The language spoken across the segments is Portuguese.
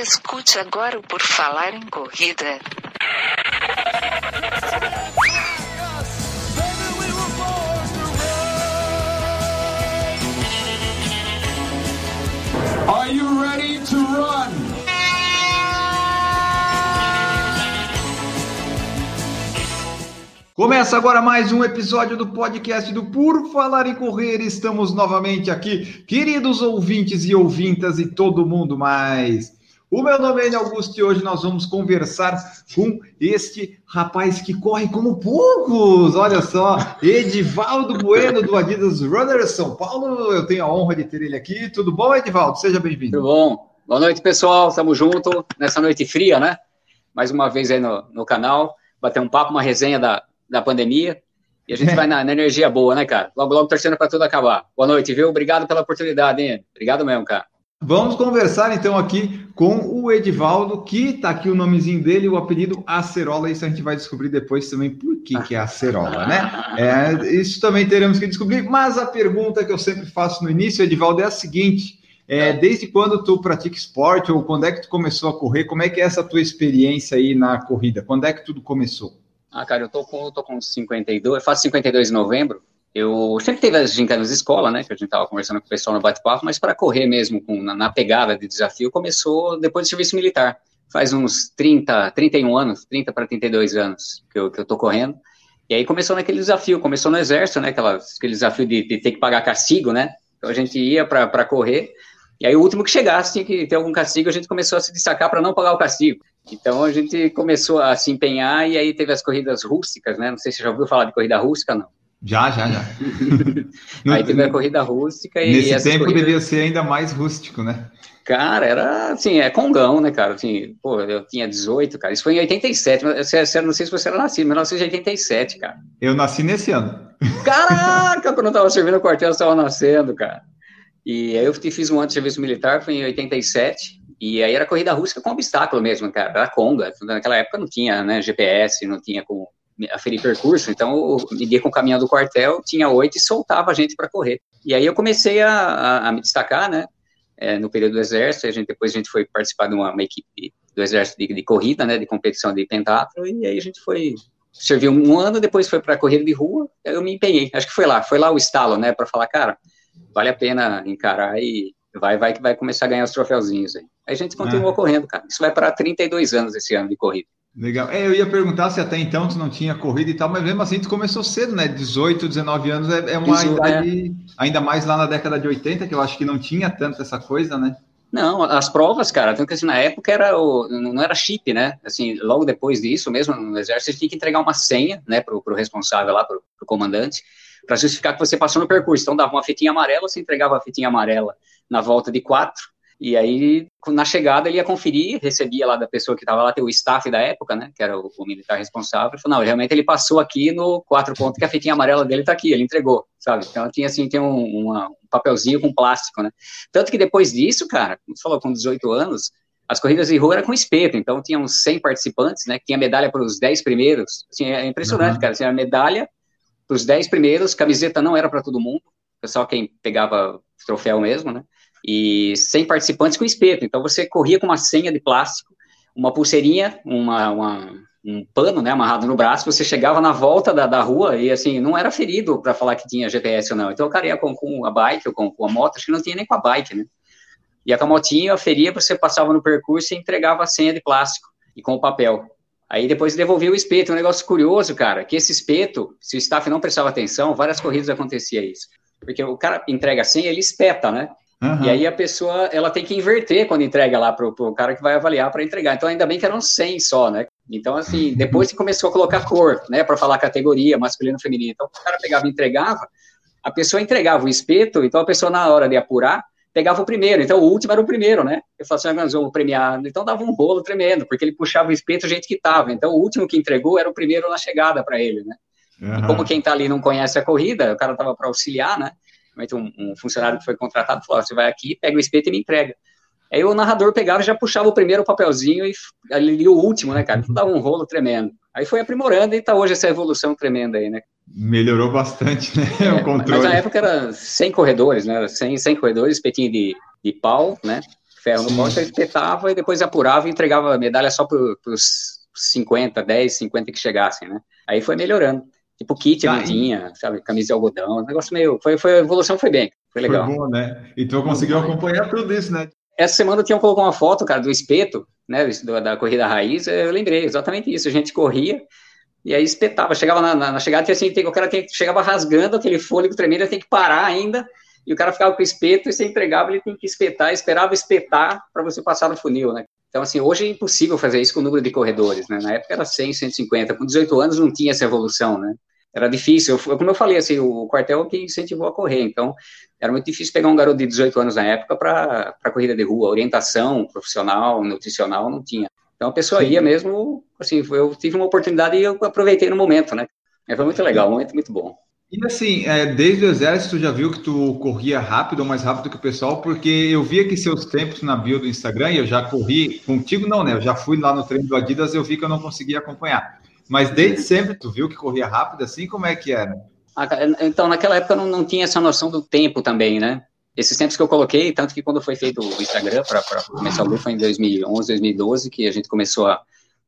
Escute agora o Por Falar em Corrida. Are you ready to run? Começa agora mais um episódio do podcast do Por Falar em Correr. Estamos novamente aqui, queridos ouvintes e ouvintas e todo mundo mais. O meu nome é Augusto e hoje nós vamos conversar com este rapaz que corre como poucos. Olha só, Edivaldo Bueno do Adidas Runners São Paulo. Eu tenho a honra de ter ele aqui. Tudo bom, Edivaldo? Seja bem-vindo. Tudo bom. Boa noite, pessoal. Estamos juntos nessa noite fria, né? Mais uma vez aí no, no canal, bater um papo, uma resenha da, da pandemia. E a gente vai na, na, energia boa, né, cara? Logo, logo torcendo para tudo acabar. Boa noite, viu? Obrigado pela oportunidade, hein? Obrigado mesmo, cara. Vamos conversar então aqui com o Edivaldo, que tá aqui o nomezinho dele, o apelido Acerola. Isso a gente vai descobrir depois também por que, que é Acerola, né? É, isso também teremos que descobrir. Mas a pergunta que eu sempre faço no início, Edivaldo, é a seguinte: é, desde quando tu pratica esporte ou quando é que tu começou a correr? Como é que é essa tua experiência aí na corrida? Quando é que tudo começou? Ah, cara, eu tô com, tô com 52, eu faço 52 em novembro. Eu sempre teve as gincanas de escola, né, que a gente tava conversando com o pessoal no bate-papo, mas para correr mesmo, com, na, na, pegada de desafio, começou depois do serviço militar. Faz uns 30, 31 anos, 30 para 32 anos que eu, que eu tô correndo. E aí começou naquele desafio, começou no exército, né, aquela, aquele desafio de, de ter que pagar castigo, né, então a gente ia para correr, e aí o último que chegasse tinha que ter algum castigo, a gente começou a se destacar para não pagar o castigo. Então a gente começou a se empenhar e aí teve as corridas rústicas, né? Não sei se você já ouviu falar de corrida rústica, não. Já, já, já. aí teve a corrida rústica e. Nesse tempo corridas... devia ser ainda mais rústico, né? Cara, era assim, é congão, né, cara? Assim, pô, eu tinha 18, cara. Isso foi em 87. Mas, não sei se você era nascido, em 1987, cara. Eu nasci nesse ano. Caraca, quando eu tava servindo o quartel, eu estava nascendo, cara. E aí eu fiz um ano de serviço militar, foi em 87. E aí era corrida rústica com obstáculo mesmo, cara. Era conga. Naquela época não tinha né, GPS, não tinha como aferir percurso, então eu media com o caminhão do quartel, tinha oito e soltava a gente para correr. E aí eu comecei a, a, a me destacar, né, é, no período do exército, a gente, depois a gente foi participar de uma, uma equipe do exército de, de, corrida, né, de competição de pentatlo, e aí a gente foi, serviu um ano, depois foi para corrida de rua, eu me empenhei, acho que foi lá, foi lá o estalo, né, para falar, cara, vale a pena encarar e vai, vai que vai começar a ganhar os troféuzinhos aí. Aí a gente continuou ah. correndo, cara, isso vai para 32 anos esse ano de corrida. Legal. É, eu ia perguntar se até então tu não tinha corrida e tal, mas mesmo assim tu começou cedo, né? 18, 19 anos é, é uma Isso, idade, é. ainda mais lá na década de 80, que eu acho que não tinha tanto essa coisa, né? Não, as provas, cara, tanto que assim, na época era o, não era chip, né? Assim, logo depois disso, mesmo no exército, tinha que entregar uma senha, né, pro, pro responsável lá, pro, pro comandante, para justificar que você passou no percurso. Então dava uma fitinha amarela, você entregava a fitinha amarela na volta de quatro, e aí, na chegada, ele ia conferir, recebia lá da pessoa que estava lá, o staff da época, né, que era o, o militar responsável, e falou, não, realmente ele passou aqui no quatro pontos, que a fitinha amarela dele está aqui, ele entregou, sabe? Então, tinha, assim, tem um, uma, um papelzinho com plástico, né? Tanto que depois disso, cara, como você falou, com 18 anos, as corridas de rua eram com espeto, então tinham 100 participantes, né, que tinha medalha para os 10 primeiros, assim, é impressionante, uhum. cara, assim, a medalha para os 10 primeiros, camiseta não era para todo mundo, só quem pegava troféu mesmo, né, e 100 participantes com espeto. Então você corria com uma senha de plástico, uma pulseirinha, uma, uma, um pano né, amarrado no braço, você chegava na volta da, da rua e assim, não era ferido para falar que tinha GPS ou não. Então o cara ia com, com a bike ou com, com, a moto, acho que não tinha nem com a bike, né? E a motinha, feria, você passava no percurso e entregava a senha de plástico e com o papel. Aí depois devolvia o espeto. Um negócio curioso, cara, que esse espeto, se o staff não prestava atenção, várias corridas acontecia isso. Porque o cara entrega a senha, ele espeta, né? Uhum. E aí a pessoa ela tem que inverter quando entrega lá para o cara que vai avaliar para entregar. Então ainda bem que eram 100 só, né? Então assim, depois que começou a colocar cor, né, para falar categoria masculino feminino. Então o cara pegava e entregava, a pessoa entregava o espeto, então a pessoa na hora de apurar pegava o primeiro, então o último era o primeiro, né? Eu falava assim, ah, nós vamos premiar, então dava um rolo tremendo, porque ele puxava o espeto a gente que tava, então o último que entregou era o primeiro na chegada para ele, né? Uhum. E como quem tá ali não conhece a corrida, o cara tava para auxiliar, né? Um, um funcionário que foi contratado falou: você vai aqui, pega o espeto e me entrega. Aí o narrador pegava e já puxava o primeiro papelzinho e ali o último, né, cara? Então dava um rolo tremendo. Aí foi aprimorando e tá hoje essa evolução tremenda aí, né? Melhorou bastante, né? É, o controle. Mas na época era 100 corredores, né? 100, 100 corredores, espetinho de, de pau, né? ferro no pau, você espetava e depois apurava e entregava a medalha só para os 50, 10, 50 que chegassem, né? Aí foi melhorando. Tipo, kit tinha, sabe, camisa de algodão, um negócio meio, foi, foi, a evolução foi bem, foi legal. Foi bom, né? Então conseguiu acompanhar tudo isso, né? Essa semana eu tinha colocado uma foto, cara, do espeto, né, da corrida raiz, eu lembrei exatamente isso, a gente corria, e aí espetava, chegava na, na, na chegada, tinha, assim, o cara tinha, chegava rasgando aquele fôlego tremendo, tem que parar ainda, e o cara ficava com o espeto, e você entregava, ele tem que espetar, esperava espetar para você passar no funil, né? Então, assim, hoje é impossível fazer isso com o número de corredores, né? Na época era 100, 150, com 18 anos não tinha essa evolução, né? Era difícil, eu, como eu falei, assim, o quartel que incentivou a correr, então era muito difícil pegar um garoto de 18 anos na época para corrida de rua, orientação profissional, nutricional, não tinha. Então a pessoa ia mesmo, assim, eu tive uma oportunidade e eu aproveitei no momento, né? Foi muito legal, um momento muito bom. E assim, é, desde o exército, já viu que tu corria rápido ou mais rápido que o pessoal? Porque eu via que seus tempos na bio do Instagram, e eu já corri contigo, não, né? Eu já fui lá no treino do Adidas, eu vi que eu não conseguia acompanhar. Mas desde sempre, tu viu que corria rápido assim? Como é que era? Ah, então, naquela época eu não, não tinha essa noção do tempo também, né? Esses tempos que eu coloquei, tanto que quando foi feito o Instagram para começar o grupo foi em 2011, 2012, que a gente começou a,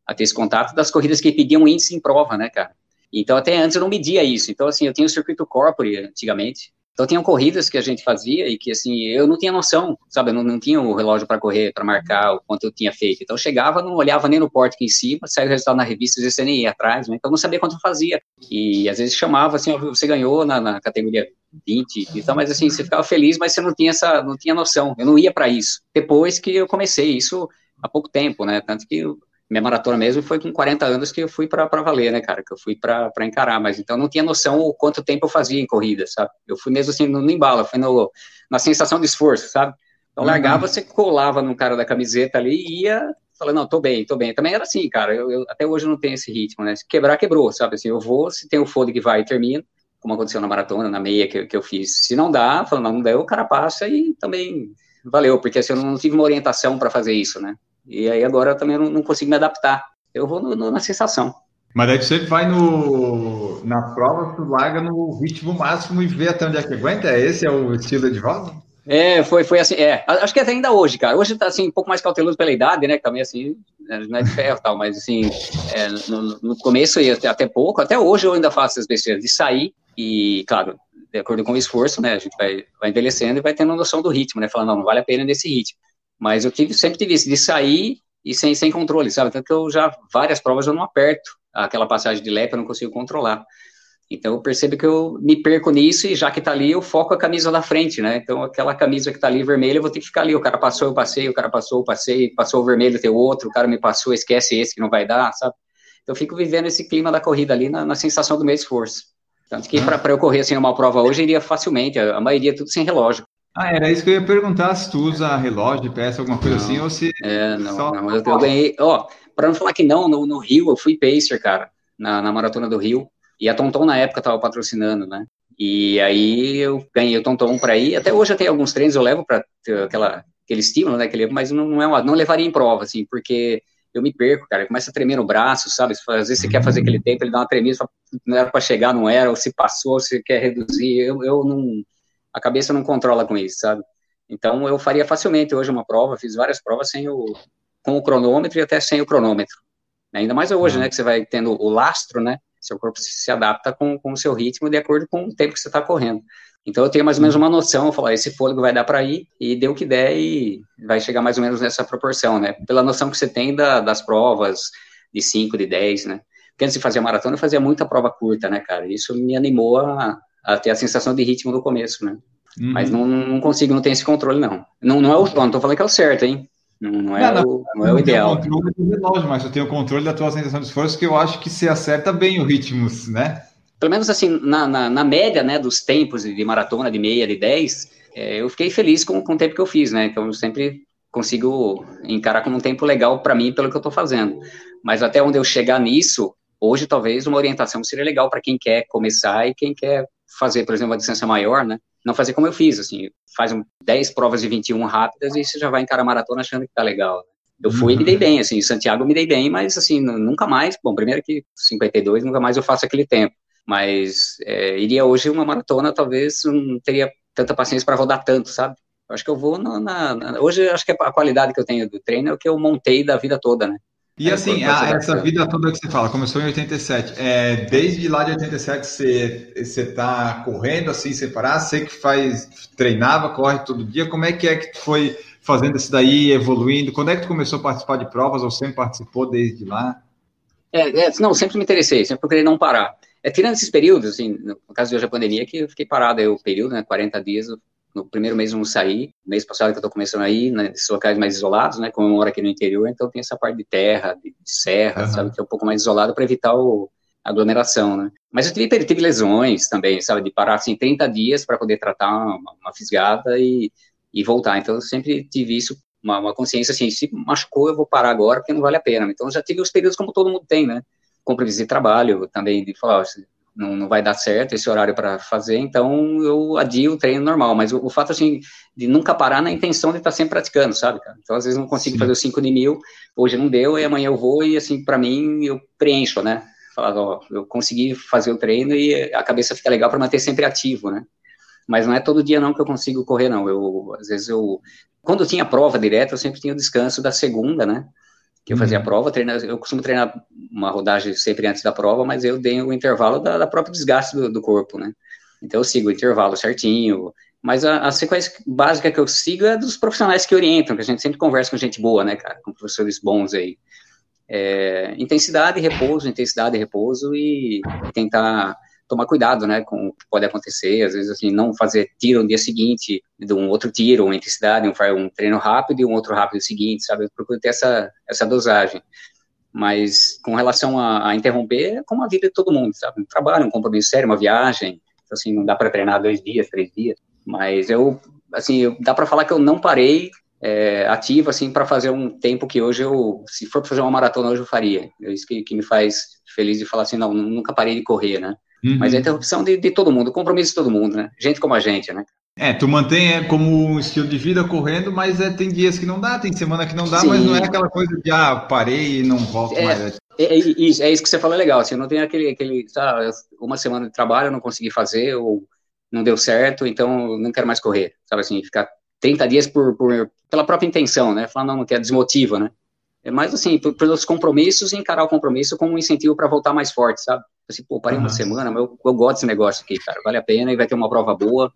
a ter esse contato das corridas que pediam índice em prova, né, cara? Então, até antes eu não media isso. Então, assim, eu tinha o circuito corporate antigamente. Então, tinham corridas que a gente fazia e que, assim, eu não tinha noção, sabe? Eu não, não tinha o relógio para correr, para marcar o quanto eu tinha feito. Então, eu chegava, não olhava nem no porte aqui em cima, saía o resultado na revista, às vezes você nem ia atrás, né? Então, eu não sabia quanto eu fazia. E, às vezes, chamava, assim, você ganhou na, na categoria 20, então, mas, assim, você ficava feliz, mas você não tinha essa, não tinha noção. Eu não ia para isso. Depois que eu comecei isso há pouco tempo, né? Tanto que minha maratona mesmo foi com 40 anos que eu fui para valer, né, cara? Que eu fui para encarar, mas então não tinha noção o quanto tempo eu fazia em corrida, sabe? Eu fui mesmo assim no, no embalo, fui no, na sensação de esforço, sabe? Então uhum. largava, você colava no cara da camiseta ali e ia falando, não, tô bem, tô bem. Também era assim, cara, eu, eu, até hoje não tenho esse ritmo, né? Se quebrar, quebrou, sabe? Assim, eu vou, se tem o fôlego que vai e termina, como aconteceu na maratona, na meia que, que eu fiz. Se não dá, falando, não, não deu, o cara passa e também valeu, porque assim, eu não tive uma orientação para fazer isso, né? E aí agora eu também não, não consigo me adaptar. Eu vou no, no, na sensação. Mas aí você vai no, na prova, tu larga no ritmo máximo e vê até onde é que aguenta? Esse é o estilo de volta? É, foi, foi assim, é, acho que até ainda hoje, cara, hoje tá assim, um pouco mais cauteloso pela idade, né, que também assim, né, não é de ferro e tal, mas assim, é, no, no, começo e até, até pouco, até hoje eu ainda faço essas besteiras de sair e, claro, de acordo com o esforço, né, a gente vai, vai envelhecendo e vai tendo noção do ritmo, né, falando, não, não vale a pena nesse ritmo. Mas eu tive, sempre tive isso, de sair e sem, sem controle, sabe? Tanto que eu já, várias provas eu não aperto aquela passagem de lepe, eu não consigo controlar. Então eu percebo que eu me perco nisso e já que tá ali, eu foco a camisa da frente, né? Então aquela camisa que tá ali vermelha, eu vou ter que ficar ali. O cara passou, eu passei, o cara passou, eu passei, passou o vermelho, tem outro, o cara me passou, esquece esse que não vai dar, sabe? Então eu fico vivendo esse clima da corrida ali na, na sensação do meu esforço. Tanto que para eu correr assim uma prova hoje, iria facilmente, a, a maioria tudo sem relógio. Ah, era isso que eu ia perguntar, se tu usa relógio, peça, alguma coisa assim, não, assim, ou se... É, não, só... não eu, eu, ganhei... Ó, pra não falar que não, no, no, Rio eu fui pacer, cara, na, na Maratona do Rio, e a Tonton na época tava patrocinando, né? E aí eu ganhei o Tonton para ir, até hoje eu tenho alguns treinos, eu levo para aquela aquele estímulo, né, aquele, mas não, é uma, não levaria em prova, assim, porque eu me perco, cara, começa a tremer no braço, sabe? Às vezes você quer fazer aquele tempo, ele dá uma tremida, não era para chegar, não era, ou se passou, se quer reduzir, eu, eu não a cabeça não controla com isso, sabe? Então eu faria facilmente hoje uma prova, fiz várias provas sem o com o cronômetro e até sem o cronômetro. Ainda mais hoje, uhum. né, que você vai tendo o lastro, né? Seu corpo se adapta com, com o seu ritmo de acordo com o tempo que você está correndo. Então eu tenho mais ou menos uma noção, eu falar, esse fôlego vai dar para ir e deu o que der e vai chegar mais ou menos nessa proporção, né? Pela noção que você tem da, das provas de 5, de 10, né? Porque antes de fazer a maratona eu fazia muita prova curta, né, cara? Isso me animou a, a ter a sensação de ritmo no começo, né? Uhum. Mas não, não consigo, não tenho esse controle, não. Não, não é o, não tô falando que é o certo, hein? Não, não é, não, o, não é o ideal. Não controle do relógio, mas eu tenho o controle da tua sensação de esforço, que eu acho que você acerta bem o ritmo, né? Pelo menos assim, na, na, na média, né, dos tempos de maratona, de meia, de 10, é, eu fiquei feliz com, com o tempo que eu fiz, né? Então eu sempre consigo encarar como um tempo legal para mim pelo que eu estou fazendo. Mas até onde eu chegar nisso, hoje talvez uma orientação seria legal para quem quer começar e quem quer fazer, por exemplo, uma distância maior, né? Não fazer como eu fiz, assim, faz 10 provas de 21 rápidas e você já vai encarar a maratona achando que tá legal. Né? Eu fui e me dei uhum. bem, assim, em Santiago me dei bem, mas assim, nunca mais, bom, primeiro que 52, nunca mais eu faço aquele tempo. Mas é, iria hoje uma maratona, talvez não teria tanta paciência para rodar tanto, sabe? Eu acho que eu vou na, na, Hoje, acho que a qualidade que eu tenho do treino é o que eu montei da vida toda, né? E assim, a, essa vida toda que você fala, começou em 87. É, desde lá de 87 você, você tá correndo assim, separar, sei que faz, treinava, corre todo dia. Como é que é que tu foi fazendo isso daí, evoluindo? Quando é que tu começou a participar de provas ou sempre participou desde lá? É, é não, sempre me interessei, sempre procurei não parar. É, tirando esses períodos, assim, no caso de hoje a pandemia, que eu fiquei parado aí o período, né, 40 dias, no primeiro mês eu não saí, mês passado que eu tô começando aí, né, nesses locais mais isolados, né, como eu moro aqui no interior, então tem essa parte de terra, de, de serra, uhum. sabe, que é um pouco mais isolado para evitar o, a aglomeração, né. Mas eu tive, tive lesões também, sabe, de parar, assim, 30 dias para poder tratar uma, uma fisgada e, e voltar, então eu sempre tive isso, uma, uma, consciência assim, se machucou eu vou parar agora porque não vale a pena, então já tive os períodos como todo mundo tem, né, compromisso de trabalho também, de falar, não, não vai dar certo esse horário para fazer, então eu adio o treino normal. Mas o, o, fato, assim, de nunca parar na intenção de estar tá sempre praticando, sabe, cara? Então, às vezes, não consigo Sim. fazer os 5 de mil, hoje não deu, e amanhã eu vou, e, assim, para mim, eu preencho, né? Falar, ó, eu consegui fazer o treino e a cabeça fica legal para manter sempre ativo, né? Mas não é todo dia, não, que eu consigo correr, não. Eu, às vezes, eu... Quando eu tinha prova direta, eu sempre tinha o descanso da segunda, né? Que eu fazia a uhum. prova, treina, eu costumo treinar uma rodagem sempre antes da prova, mas eu dei o intervalo da, da própria desgaste do, do, corpo, né? Então eu sigo o intervalo certinho, mas a, a, sequência básica que eu sigo é dos profissionais que orientam, que a gente sempre conversa com gente boa, né, cara, com professores bons aí. É, intensidade e repouso, intensidade e repouso e tentar tomar cuidado, né, com o que pode acontecer, às vezes, assim, não fazer tiro no dia seguinte de um outro tiro, uma intensidade, um, um treino rápido e um outro rápido seguinte, sabe, eu procuro ter essa, essa dosagem. Mas, com relação a, a interromper, é como a vida de todo mundo, sabe, um trabalho, um compromisso sério, uma viagem, então, assim, não dá para treinar dois dias, três dias, mas eu, assim, eu, dá para falar que eu não parei é, ativo, assim, para fazer um tempo que hoje eu, se for fazer uma maratona hoje eu faria, é isso que, que me faz feliz de falar assim, não, nunca parei de correr, né, Uhum. Mas é interrupção de, de todo mundo, compromisso de todo mundo, né? Gente como a gente, né? É, tu mantém é, como um estilo de vida correndo, mas é, tem dias que não dá, tem semana que não dá, Sim. mas não é aquela coisa de, ah, parei e não volto é, mais. É, é, isso, é isso que você falou é legal, assim, não tem aquele, aquele, sabe, uma semana de trabalho eu não consegui fazer, ou não deu certo, então não quero mais correr, sabe assim, ficar 30 dias por, por pela própria intenção, né, falar não, não quer, desmotiva, né. É mais assim, pelos compromissos e encarar o compromisso como um incentivo para voltar mais forte, sabe? Assim, pô, parei uma semana, mas eu, eu, gosto desse negócio aqui, cara. Vale a pena e vai ter uma prova boa,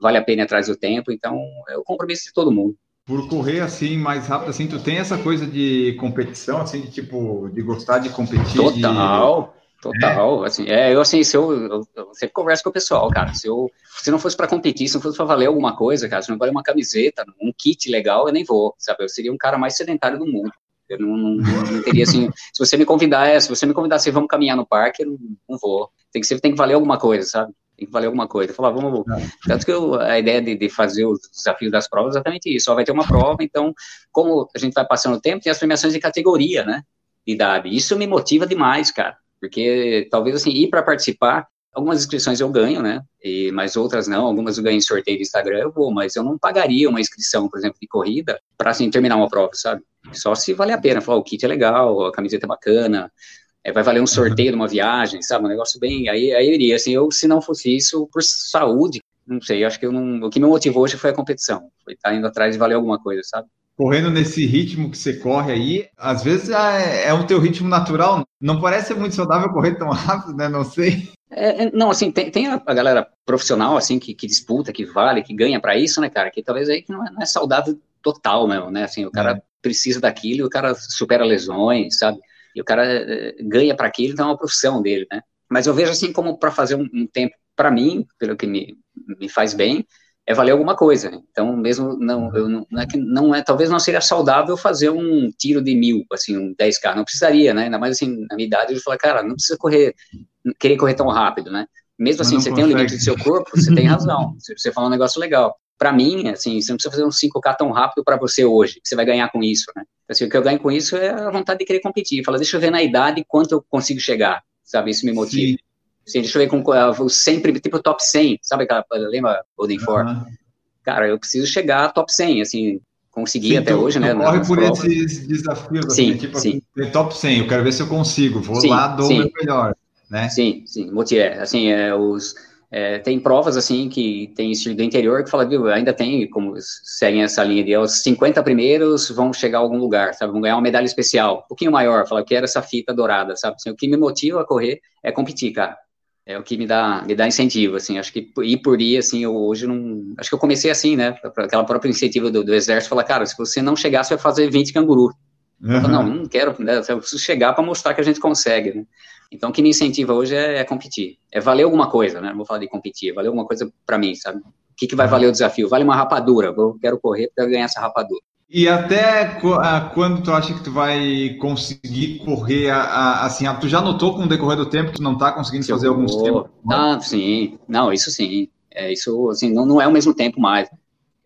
vale a pena atrás do tempo, então é o compromisso de todo mundo. Por correr assim, mais rápido, assim, tu tem essa coisa de competição, assim, de tipo, de gostar de competir? Total, de... total. É? Assim, é, eu assim, se eu, eu, eu, sempre converso com o pessoal, cara. Se eu se não fosse para competir, se não fosse para valer alguma coisa, cara, se não valer uma camiseta, um kit legal, eu nem vou, sabe? Eu seria um cara mais sedentário do mundo. Eu não, não, não, teria assim. se você me convidar, é, se você me convidar assim, vamos caminhar no parque, eu não, não vou. Tem que ser, tem que valer alguma coisa, sabe? Tem que valer alguma coisa. Falar, vamos. Tanto que eu, a ideia de, de, fazer os desafios das provas é exatamente isso. Só vai ter uma prova, então, como a gente vai passando o tempo, tem as premiações de categoria, né? De idade. Isso me motiva demais, cara. Porque talvez assim, ir para participar, algumas inscrições eu ganho, né? E, mas outras não. Algumas eu ganho em sorteio do Instagram, eu vou, mas eu não pagaria uma inscrição, por exemplo, de corrida, para assim, terminar uma prova, sabe? Só se vale a pena. Falar, o kit é legal, a camiseta é bacana, é, vai valer um sorteio de uma viagem, sabe? Um negócio bem. Aí, aí eu iria. Assim, eu, se não fosse isso, por saúde, não sei, acho que eu não. O que me motivou hoje foi a competição. Foi estar indo atrás de valer alguma coisa, sabe? Correndo nesse ritmo que você corre aí, às vezes é, é o teu ritmo natural. Não parece ser muito saudável correr tão rápido, né? Não sei. É, é não, assim, tem, tem a, galera profissional, assim, que, que disputa, que vale, que ganha para isso, né, cara? Que talvez aí que não é, não é saudável total mesmo, né? Assim, o cara é. precisa daquilo, o cara supera lesões, sabe? E o cara eh, ganha para aquilo, então é uma profissão dele, né? Mas eu vejo assim como para fazer um, um tempo, para mim, pelo que me, me faz bem, é valer alguma coisa. Então, mesmo não, eu não, não, é que não é, talvez não seria saudável fazer um tiro de mil, assim, um 10k, não precisaria, né? Ainda mais assim, na minha idade, eu falo, cara, não precisa correr, querer correr tão rápido, né? Mesmo assim, você consegue. tem um limite do seu corpo, você tem razão. Você falou um negócio legal para mim, assim, você não precisa fazer um 5K tão rápido para você hoje, você vai ganhar com isso, né? Assim, o que eu ganho com isso é a vontade de querer competir. Fala, deixa eu ver na idade quanto eu consigo chegar, sabe? Isso me motiva. Sim. Assim, deixa eu ver com uh, sempre, tipo top 100, sabe aquela, lembra Golden Four? Uhum. Cara, eu preciso chegar a top 100, assim, consegui sim, até tu, hoje, tu né? Corre por provas. esses desafios, assim, sim, tipo, sim. Top 100, eu quero ver se eu consigo, vou sim, lá, dou o meu melhor, né? Sim, sim, motiva, assim, é, os É, tem provas, assim, que tem estilo do interior que fala, viu, ainda tem, como seguem essa linha de os 50 primeiros vão chegar a algum lugar, sabe, vão ganhar uma medalha especial, um pouquinho maior, fala, que era essa fita dourada, sabe, assim, o que me motiva a correr é competir, cara, é o que me dá, me dá incentivo, assim, acho que ir por ir, assim, eu hoje não, acho que eu comecei assim, né, aquela própria iniciativa do, do exército, falar, cara, se você não chegar, você vai fazer 20 canguru, uhum. eu falo, não, não quero, né, eu preciso chegar para mostrar que a gente consegue, né, então, o que me incentiva hoje é, é, competir. É valer alguma coisa, né? Não vou falar de competir, é valer alguma coisa para mim, sabe? O que, que vai valer o desafio? Vale uma rapadura. Eu quero correr para ganhar essa rapadura. E até quando tu acha que tu vai conseguir correr, a, a, assim, a, tu já notou com o decorrer do tempo que tu não está conseguindo fazer eu alguns tempos? Ah, sim. Não, isso sim. É, isso, assim, não, não é o mesmo tempo mais.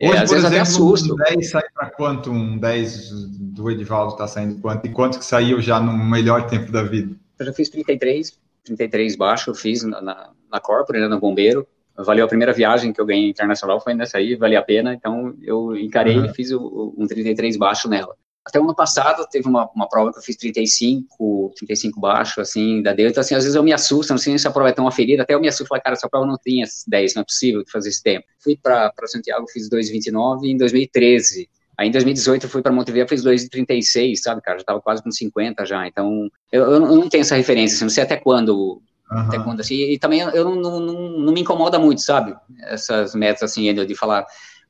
É, Hoje, às vezes exemplo, até assusto. Um 10 sai para quanto? Um 10 do Edivaldo está saindo quanto? E quanto que saiu já no melhor tempo da vida? Eu já fiz 33, 33 baixo, eu fiz na, na, na Corpore, né, no Bombeiro. Valeu a primeira viagem que eu ganhei internacional, foi nessa aí, valia a pena, então eu encarei uhum. e fiz o, um 33 baixo nela. Até o ano passado teve uma, uma prova que eu fiz 35, 35 baixo, assim, da deu. Então, assim, às vezes eu me assusto, não sei se a prova é tão aferida, até eu me assusto, falei, cara, essa prova não tinha 10, não é possível fazer esse tempo. Fui para Santiago, fiz 2,29 em 2013. Aí em 2018 eu fui para Montevideo, fiz 2,36, sabe, cara? Já tava quase com 50 já. Então, eu, eu não tenho essa referência, assim, não sei até quando. Uhum. Até quando, assim. E também eu não, não, não, me incomoda muito, sabe? Essas metas, assim, de falar,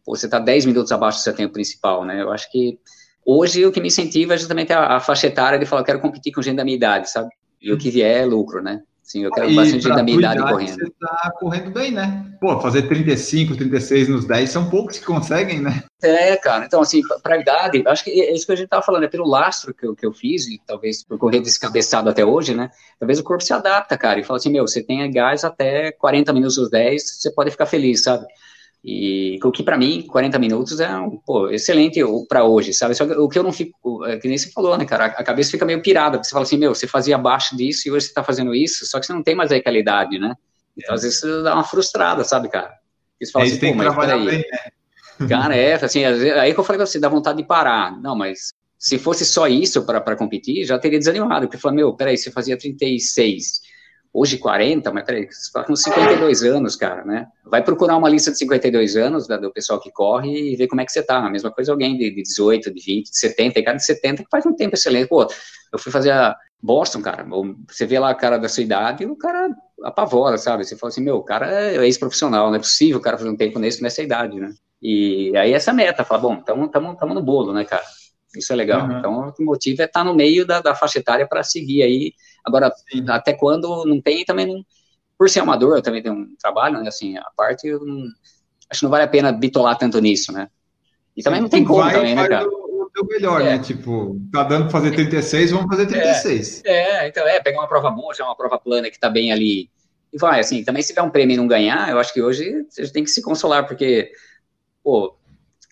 pô, você tá 10 minutos abaixo do seu tempo principal, né? Eu acho que hoje o que me incentiva é justamente a, a faixa etária de falar, eu quero competir com gente da minha idade, sabe? E o que vier é lucro, né? Sim, eu quero e bastante da minha idade, idade correndo. Você tá correndo bem, né? Pô, fazer 35, 36 nos 10 são poucos que conseguem, né? É, cara. Então, assim, pra idade, acho que é isso que a gente tava falando, é pelo lastro que eu, que eu fiz, e talvez por correr descabeçado até hoje, né? Talvez o corpo se adapta, cara, e fala assim, meu, você tem gás até 40 minutos nos 10, você pode ficar feliz, sabe? E o que para mim, 40 minutos é um, pô, excelente para hoje, sabe? Só que o que eu não fico, é que nem você falou, né, cara? A cabeça fica meio pirada, porque você fala assim, meu, você fazia abaixo disso e hoje você tá fazendo isso, só que você não tem mais a qualidade, né? Então, é. às vezes, você dá uma frustrada, sabe, cara? E você fala é, assim, pô, mas peraí. Bem, né? Cara, é, assim, aí que eu falei pra você, dá vontade de parar. Não, mas se fosse só isso para competir, já teria desanimado, porque falou, meu, peraí, você fazia 36 hoje 40, mas peraí, você está com 52 anos, cara, né? Vai procurar uma lista de 52 anos da, do pessoal que corre e ver como é que você tá. A mesma coisa alguém de, de 18, de 20, de 70, e cara de 70 que faz um tempo excelente. Pô, eu fui fazer a Boston, cara, você vê lá a cara da sua idade e o cara apavora, sabe? Você fala assim, meu, o cara é ex-profissional, não é possível o cara fazer um tempo nesse, nessa idade, né? E aí essa meta, fala, bom, estamos tamo, tamo no bolo, né, cara? Isso é legal. Uhum. Então, o que motiva é estar tá no meio da, da faixa etária para seguir aí Agora, Sim. até quando não tem, também não. Por ser amador, eu também tenho um trabalho, né? Assim, a parte, eu não, acho que não vale a pena bitolar tanto nisso, né? E também Sim, não tem como vai, também, né, cara? O teu melhor, é. né? Tipo, tá dando pra fazer 36, vamos fazer 36. É, é, então, é, pegar uma prova boa, já uma prova plana que tá bem ali. E vai, assim, também se tiver um prêmio e não ganhar, eu acho que hoje a gente tem que se consolar, porque, pô,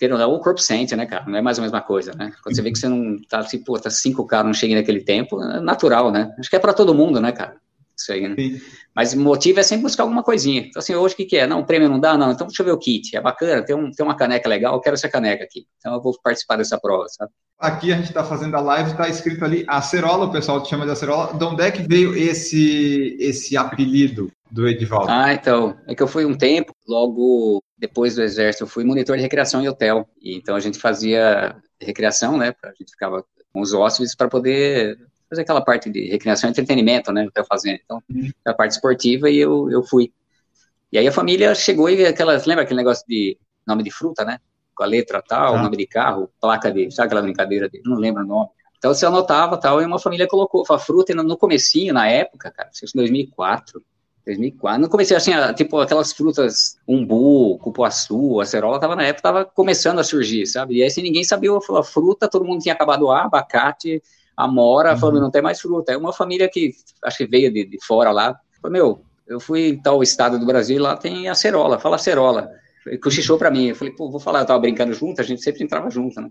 querendo ou não, o corpo sente, né, cara? Não é mais a mesma coisa, né? Quando você vê que você não tá, assim, pô, tá cinco caras, não chega naquele tempo, é natural, né? Acho que é para todo mundo, né, cara? Isso aí, né? Mas o motivo é sempre buscar alguma coisinha. Então, assim, hoje o que, que é? Não, o prêmio não dá? Não, então deixa eu ver o kit. É bacana, tem, um, tem uma caneca legal, eu quero essa caneca aqui. Então eu vou participar dessa prova, sabe? Aqui a gente está fazendo a live, está escrito ali acerola, o pessoal te chama de acerola. De onde é que veio esse, esse apelido do Edivaldo? Ah, então, é que eu fui um tempo, logo depois do exército, eu fui monitor de recreação em hotel. E, então a gente fazia recreação, né? A gente ficava com os hóspedes para poder fazer aquela parte de recreação e entretenimento, né? Hotel fazendo. Então, uhum. a parte esportiva e eu, eu fui. E aí a família chegou e aquelas, lembra aquele negócio de nome de fruta, né? Com a letra tal, ah. nome de carro, placa de, sabe aquela brincadeira de, não lembro o nome. Então você anotava tal, e uma família colocou a fruta, e no, no comecinho, na época, cara, em 2004, 2004. No começo, assim, tipo, aquelas frutas, umbu, cupuaçu, acerola, tava na época, tava começando a surgir, sabe? E aí, assim, ninguém sabia a fruta, todo mundo tinha acabado a abacate, amora, uhum. falando, não tem mais fruta. É uma família que, acho que veio de, de fora lá, falou, meu, eu fui em tal estado do Brasil lá tem acerola, fala acerola. Cochichou para mim, eu falei, pô, vou falar, eu tava brincando junto, a gente sempre entrava junto, né?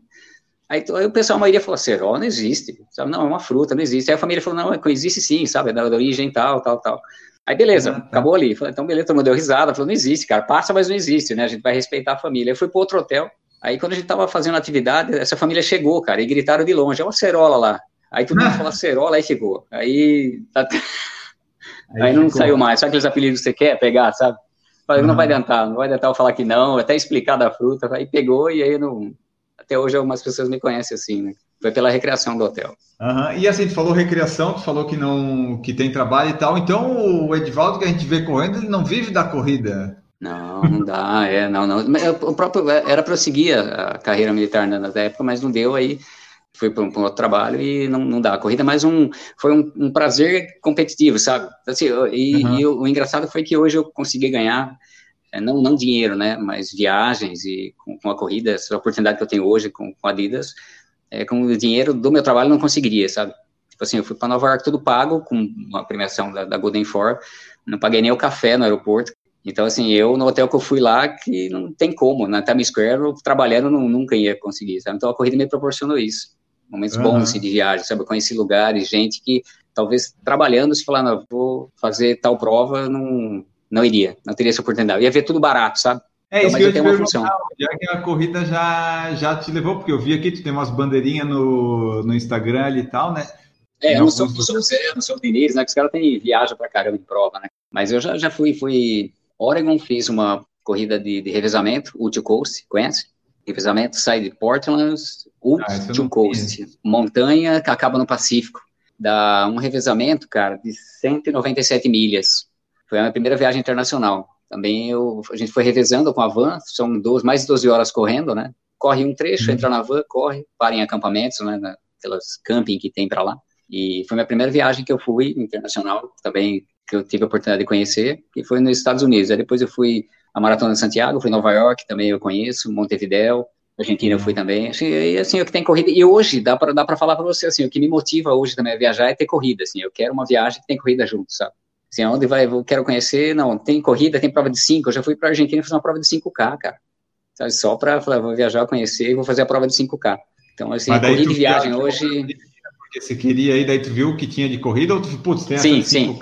Aí, aí, o pessoal, a maioria falou, acerola não existe, sabe? Não, é uma fruta, não existe. Aí a família falou, não, existe sim, sabe? É da, da origem tal, tal, tal. Aí beleza, ah, tá. acabou ali. Falei, então beleza, todo mundo deu risada, falou, não existe, cara, passa, mas não existe, né? A gente vai respeitar a família. Eu fui para outro hotel, aí quando a gente tava fazendo atividade, essa família chegou, cara, e gritaram de longe, é uma cerola lá. Aí todo mundo ah. falou cerola, aí ficou. Aí, tá... aí, aí não ficou. saiu mais. Sabe aqueles apelidos que você quer pegar, sabe? Falei, não vai adiantar, não vai adiantar eu falar que não, até explicar da fruta, aí pegou e aí não. Até hoje algumas pessoas me conhecem assim, né? Foi pela recreação do hotel. Uhum. E assim, tu falou recreação, tu falou que não que tem trabalho e tal. Então o Edvaldo que a gente vê correndo, ele não vive da corrida. Não, não dá, é, não, não. O próprio era para eu seguir a, carreira militar na época, mas não deu aí fui para um, outro trabalho e não, não dá. A corrida é mais um, foi um, um prazer competitivo, sabe? Assim, e, uhum. e o, o, engraçado foi que hoje eu consegui ganhar, é, não, não dinheiro, né, mas viagens e com, com a corrida, essa oportunidade que eu tenho hoje com, com a Adidas, é, com o dinheiro do meu trabalho não conseguiria, sabe? Tipo assim, eu fui para Nova York tudo pago, com uma premiação da, da Golden Four, não paguei nem o café no aeroporto, então, assim, eu no hotel que eu fui lá, que não tem como, na Times Square, trabalhando, não, nunca ia conseguir, sabe? Então, a corrida me proporcionou isso momentos uhum. bons assim, de viagem, sabe? Eu conheci lugares, gente que talvez trabalhando, se falar, não, vou fazer tal prova, não, não iria, não teria essa oportunidade. Eu ia ver tudo barato, sabe? É então, isso que eu te uma função. Já que a corrida já, já te levou, porque eu vi aqui, tu tem umas bandeirinhas no, no Instagram ali e tal, né? É, eu não sou, não sou Zé, não sou o Diniz, né? Que os caras têm viagem pra caramba em prova, né? Mas eu já, já fui, fui. Oregon, fiz uma corrida de, de revezamento, Ultra Coast, conhece? Revezamento sai de Portland, Ultra ah, Coast, montanha que acaba no Pacífico. Dá um revezamento, cara, de 197 milhas. Foi a minha primeira viagem internacional. Também eu, a gente foi revezando com a van, são duas, mais de 12 horas correndo, né? Corre um trecho, uhum. entra na van, corre, para em acampamentos, né? Naquelas camping que tem para lá. E foi a minha primeira viagem que eu fui internacional, também que eu tive a oportunidade de conhecer, que foi nos Estados Unidos. Aí depois eu fui a Maratona de Santiago, fui em Nova York, também eu conheço, Montevideo, Argentina eu fui também. Assim, e assim, o que tem corrida. E hoje, dá para dá falar para você, assim, o que me motiva hoje também a viajar é ter corrida, assim. Eu quero uma viagem que tem corrida junto, sabe? Assim, onde vai, eu quero conhecer, não, tem corrida, tem prova de 5. Eu já fui para Argentina fazer uma prova de 5K, cara. Sabe? Só para vou viajar, conhecer e vou fazer a prova de 5K. Então, assim, corrida e viagem hoje. Porque você queria ir, daí tu viu o que tinha de corrida ou tu, putz, tem sim, sim.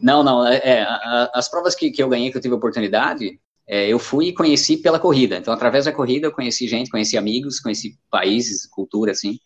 Não, não, é, é as provas que, que eu ganhei, que eu tive oportunidade, é, eu fui e conheci pela corrida. Então, através da corrida, eu conheci gente, conheci amigos, conheci países, cultura, assim,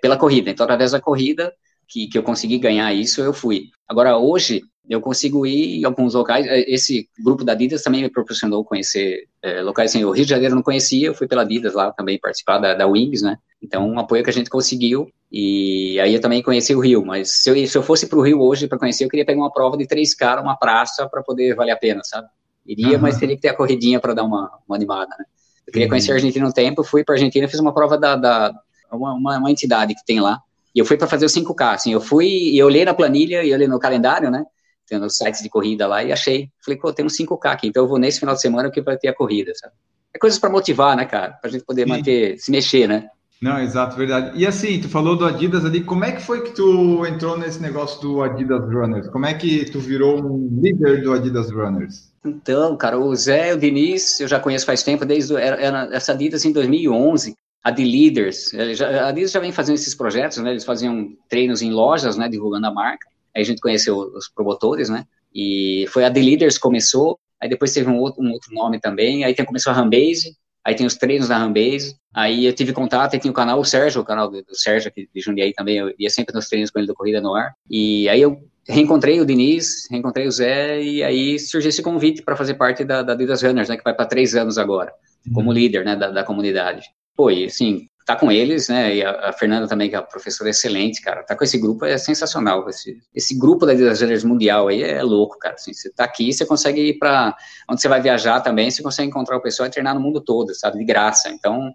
pela corrida. Então, através da corrida, que, que eu consegui ganhar isso, eu fui. Agora, hoje, eu consigo ir em alguns locais. É, esse grupo da Adidas também me proporcionou conhecer é, locais assim. O Rio de Janeiro eu não conhecia, eu fui pela Adidas lá também participar da, da Wings, né? Então, um apoio que a gente conseguiu. E aí eu também conheci o Rio. Mas se eu, se eu fosse para o Rio hoje para conhecer, eu queria pegar uma prova de três caras, uma praça, para poder valer a pena, sabe? Iria, uhum. mas teria que ter a corridinha para dar uma, uma animada, né? Eu queria uhum. conhecer a Argentina um tempo, fui para a Argentina, fiz uma prova da, da uma, uma, uma, entidade que tem lá, e eu fui para fazer o 5K, assim, eu fui e eu olhei na planilha, e olhei no calendário, né, tendo os sites de corrida lá, e achei, falei, pô, tem um 5K aqui, então eu vou nesse final de semana que vai ter a corrida, sabe? É coisas para motivar, né, cara, para a gente poder Sim. manter, se mexer, né? Não, exato, verdade. E assim, tu falou do Adidas ali, como é que foi que tu entrou nesse negócio do Adidas Runners? Como é que tu virou um líder do Adidas Runners? Então, cara, o Zé, o Diniz, eu já conheço faz tempo, desde era, era essa Adidas em 2011, a de Leaders. Já, a Adidas já vem fazendo esses projetos, né? Eles faziam treinos em lojas, né, divulgando a marca. Aí a gente conheceu os promotores, né? E foi a de Leaders começou, aí depois teve um outro, um outro nome também, aí tem, começou a Rambase, aí tem os treinos da Rambase, aí eu tive contato, aí tem o canal, o Sérgio, o canal do, do Sérgio aqui de Jundiaí também, eu ia sempre nos treinos com ele do Corrida no Ar, e aí eu reencontrei o Diniz, reencontrei o Zé, e aí surgiu esse convite para fazer parte da, da Adidas Runners, né, que vai para três anos agora, como uhum. líder, né, da, da comunidade. E assim, tá com eles, né? E a, a, Fernanda também, que é uma professora excelente, cara. Tá com esse grupo é sensacional. Esse, esse grupo da Liderança Mundial aí é louco, cara. Assim, você tá aqui, você consegue ir para onde você vai viajar também, você consegue encontrar o pessoal e treinar no mundo todo, sabe? De graça. Então,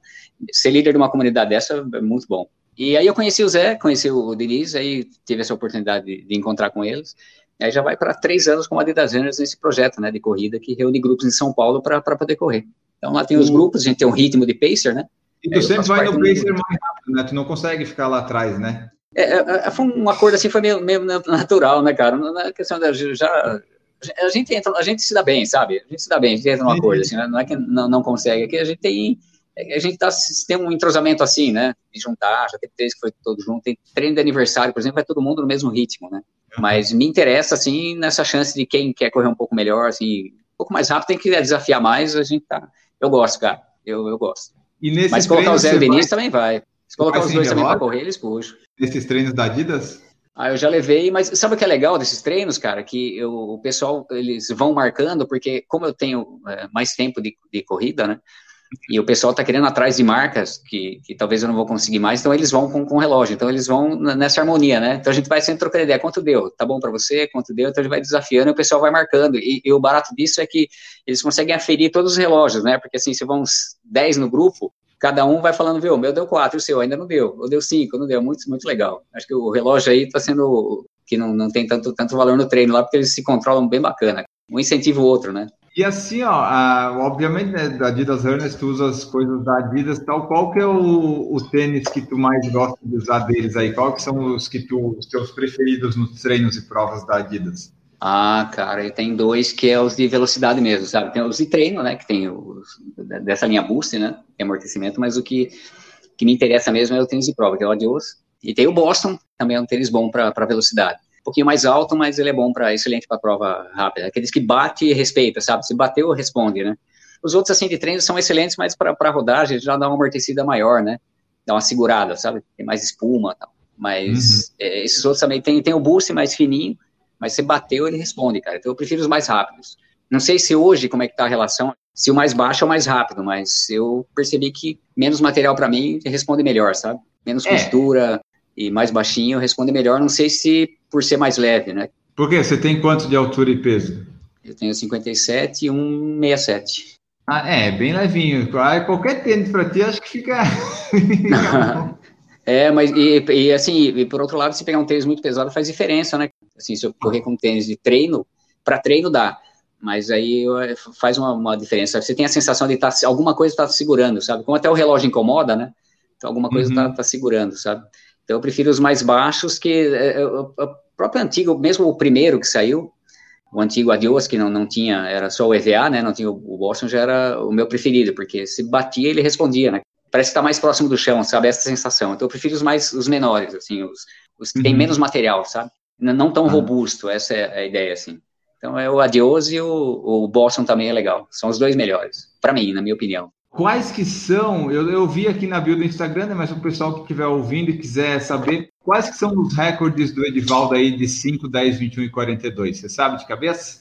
ser líder de uma comunidade dessa é muito bom. E aí eu conheci o Zé, conheci o Diniz, aí tive essa oportunidade de, de encontrar com eles. Aí já vai para três anos com a Adidas Runners nesse projeto, né, de corrida que reúne grupos em São Paulo para poder correr. Então lá tem os grupos, a gente tem um ritmo de pacer, né? E tu sempre vai no pacer mais rápido, né? Tu não consegue ficar lá atrás, né? É, é, é, foi um acordo assim, foi meio, meio natural, né, cara? Na questão da já a gente entra, a gente se dá bem, sabe? A gente se dá bem, a gente entra num acordo, assim, né? não é que não, não consegue, é que a gente tem a gente tá, tem um entrosamento assim, né? De juntar, já teve três que foi todo junto, tem treino de aniversário, por exemplo, vai todo mundo no mesmo ritmo, né? Mas me interessa, assim, nessa chance de quem quer correr um pouco melhor, assim, um pouco mais rápido, tem que desafiar mais, a gente tá. Eu gosto, cara, eu, eu gosto. E nesse Mas colocar o Zé Vinícius vai... também vai. Se colocar os dois também para correr, eles puxam. Nesses treinos da Adidas? Ah, eu já levei, mas sabe o que é legal desses treinos, cara? Que eu, o pessoal, eles vão marcando, porque como eu tenho é, mais tempo de, de corrida, né? E o pessoal tá querendo atrás de marcas que, que talvez eu não vou conseguir mais, então eles vão com, com relógio, então eles vão nessa harmonia, né? Então a gente vai sempre trocando ideia, quanto deu? Tá bom para você? Quanto deu? Então a gente vai desafiando e o pessoal vai marcando. E, e, o barato disso é que eles conseguem aferir todos os relógios, né? Porque assim, se vão 10 no grupo, cada um vai falando, viu, o meu deu 4, o seu ainda não deu, ou deu 5, não deu, muito, muito legal. Acho que o relógio aí tá sendo, que não, não tem tanto, tanto valor no treino lá, porque eles se controlam bem bacana. Um incentiva o outro, né? E assim, ó, a, obviamente, né, da Adidas Runners, tu usa as coisas da Adidas tal. Qual que é o, o tênis que tu mais gosta de usar deles aí? Qual que são os que tu, os teus preferidos nos treinos e provas da Adidas? Ah, cara, tem dois que é os de velocidade mesmo, sabe? Tem os de treino, né, que tem os, dessa linha Boost, né, é amortecimento, mas o que, que me interessa mesmo é o tênis de prova, que é o Adios. E tem o Boston, também é um tênis bom para velocidade pouquinho mais alto, mas ele é bom para excelente para prova rápida. Aqueles que bate e respeita, sabe? Se bateu, responde, né? Os outros, assim, de treino são excelentes, mas para rodagem já dá uma amortecida maior, né? Dá uma segurada, sabe? Tem mais espuma tal. Mas uhum. é, esses outros também tem, tem o boost mais fininho, mas se bateu, ele responde, cara. Então eu prefiro os mais rápidos. Não sei se hoje, como é que tá a relação, se o mais baixo é o mais rápido, mas eu percebi que menos material para mim responde melhor, sabe? Menos é. costura e mais baixinho responde melhor. Não sei se por ser mais leve, né? Por quê? Você tem quanto de altura e peso? Eu tenho 57 e 167. Ah, é, bem levinho. Qualquer tênis para ti, acho que fica. é, mas e, e assim, e por outro lado, se pegar um tênis muito pesado, faz diferença, né? Assim, se eu correr com um tênis de treino, para treino dá, mas aí faz uma, uma, diferença. Você tem a sensação de estar tá, alguma coisa está segurando, sabe? Como até o relógio incomoda, né? Então alguma coisa está uhum. tá segurando, sabe? Então eu prefiro os mais baixos que é, é, o próprio antigo, mesmo o primeiro que saiu, o antigo Adios, que não, não tinha, era só o EVA, né, não tinha o, Boston, já era o meu preferido, porque se batia, ele respondia, né, parece estar tá mais próximo do chão, sabe, essa sensação. Então eu prefiro os mais, os menores, assim, os, os que uhum. têm menos material, sabe, não tão uhum. robusto, essa é a ideia, assim. Então é o Adios e o, o Boston também é legal, são os dois melhores, para mim, na minha opinião. Quais que são, eu, eu vi aqui na bio do Instagram, né, mas o pessoal que estiver ouvindo e quiser saber, quais que são os recordes do Edivaldo aí de 5, 10, 21 e 42? Você sabe de cabeça?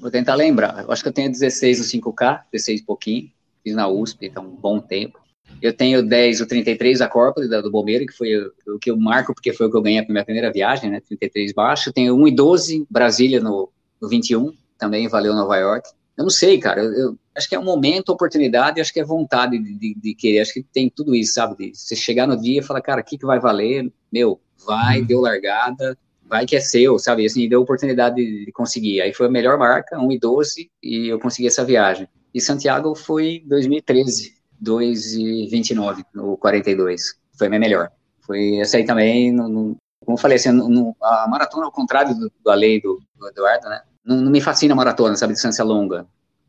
Vou tentar lembrar. Eu acho que eu tenho 16 no 5K, 16 pouquinho, fiz na USP, então um bom tempo. Eu tenho 10 o 33 da Corpus, da, do Bombeiro, que foi o, que eu marco, porque foi o que eu ganhei na minha primeira viagem, né, 33 baixo. Tenho 1 e 12, Brasília no, no 21, também valeu Nova York. Eu não sei, cara. Eu, eu, acho que é um momento, oportunidade, acho que é vontade de, de, de, querer. Acho que tem tudo isso, sabe? De você chegar no dia e falar, cara, o que, que vai valer? Meu, vai, uhum. deu largada, vai que é seu, sabe? Assim, deu oportunidade de, de conseguir. Aí foi a melhor marca, 1 e 12, e eu consegui essa viagem. E Santiago foi 2013, 2 e 29, no 42. Foi a minha melhor. Foi essa aí também, no, no, como eu falei, assim, no, a maratona, ao contrário do, da lei do, do Eduardo, né? Não, não me fascina a maratona, sabe, distância longa.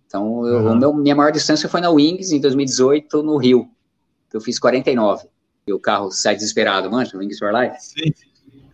Então, eu, uhum. meu, minha maior distância foi na Wings, em 2018, no Rio. Eu fiz 49. E o carro sai desesperado, mancha, Wings for Life. Sim.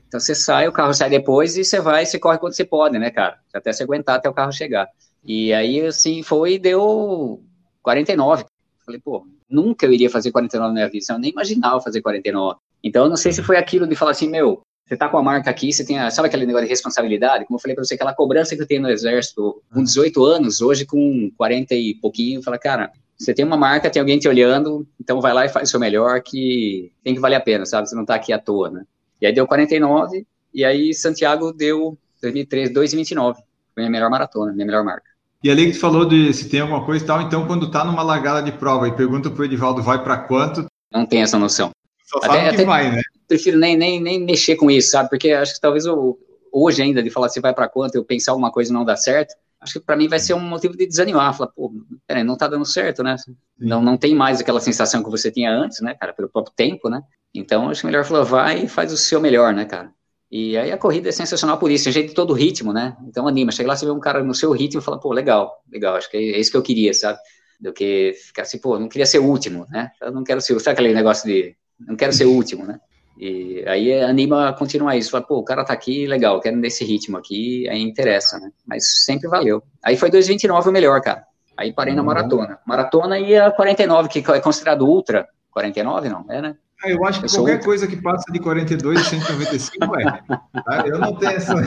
Então, você sai, o carro sai depois e você vai, você corre quando você pode, né, cara? Até você aguentar até o carro chegar. E aí, assim, foi e deu 49. Falei, pô, nunca eu iria fazer 49 na minha vida. Eu nem imaginava fazer 49. Então, eu não sei se foi aquilo de falar assim, meu, você tá com a marca aqui, você tem, a, sabe aquele negócio de responsabilidade? Como eu falei para você, aquela cobrança que eu tenho no exército com 18 anos, hoje com 40 e pouquinho, fala, cara, você tem uma marca, tem alguém te olhando, então vai lá e faz o seu melhor, que tem que valer a pena, sabe? Você não tá aqui à toa, né? E aí deu 49, e aí Santiago deu 2013, 2,29. Foi a melhor maratona, minha melhor marca. E ali que tu falou de se tem alguma coisa e tal, então quando tá numa largada de prova e pergunta pro Edivaldo vai para quanto? Não tem essa noção. Só sabe até, que até, vai, né? Prefiro nem, nem, nem mexer com isso, sabe? Porque acho que talvez eu, hoje ainda, de falar se vai para quanto, eu pensar alguma coisa e não dá certo, acho que para mim vai ser um motivo de desanimar. Falar, pô, peraí, não tá dando certo, né? Não, não tem mais aquela sensação que você tinha antes, né, cara, pelo próprio tempo, né? Então, acho que melhor falar, vai e faz o seu melhor, né, cara? E aí a corrida é sensacional por isso, a gente todo ritmo, né? Então anima, chega lá, você vê um cara no seu ritmo e fala, pô, legal, legal, acho que é isso que eu queria, sabe? Do que ficar assim, pô, não queria ser o último, né? Eu não quero ser, sabe aquele negócio de, não quero ser o último, né? E aí anima a continuar isso. Fala, pô, o cara tá aqui, legal, quero nesse ritmo aqui, aí interessa, né? Mas sempre valeu. Aí foi 2,29 o melhor, cara. Aí parei uhum. na maratona. Maratona e a 49, que é considerado ultra. 49 não, é, né? Ah, eu acho que eu qualquer coisa que passa de 42 e 195 é. Tá? Eu não tenho essa.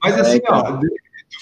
Mas assim, ó, tu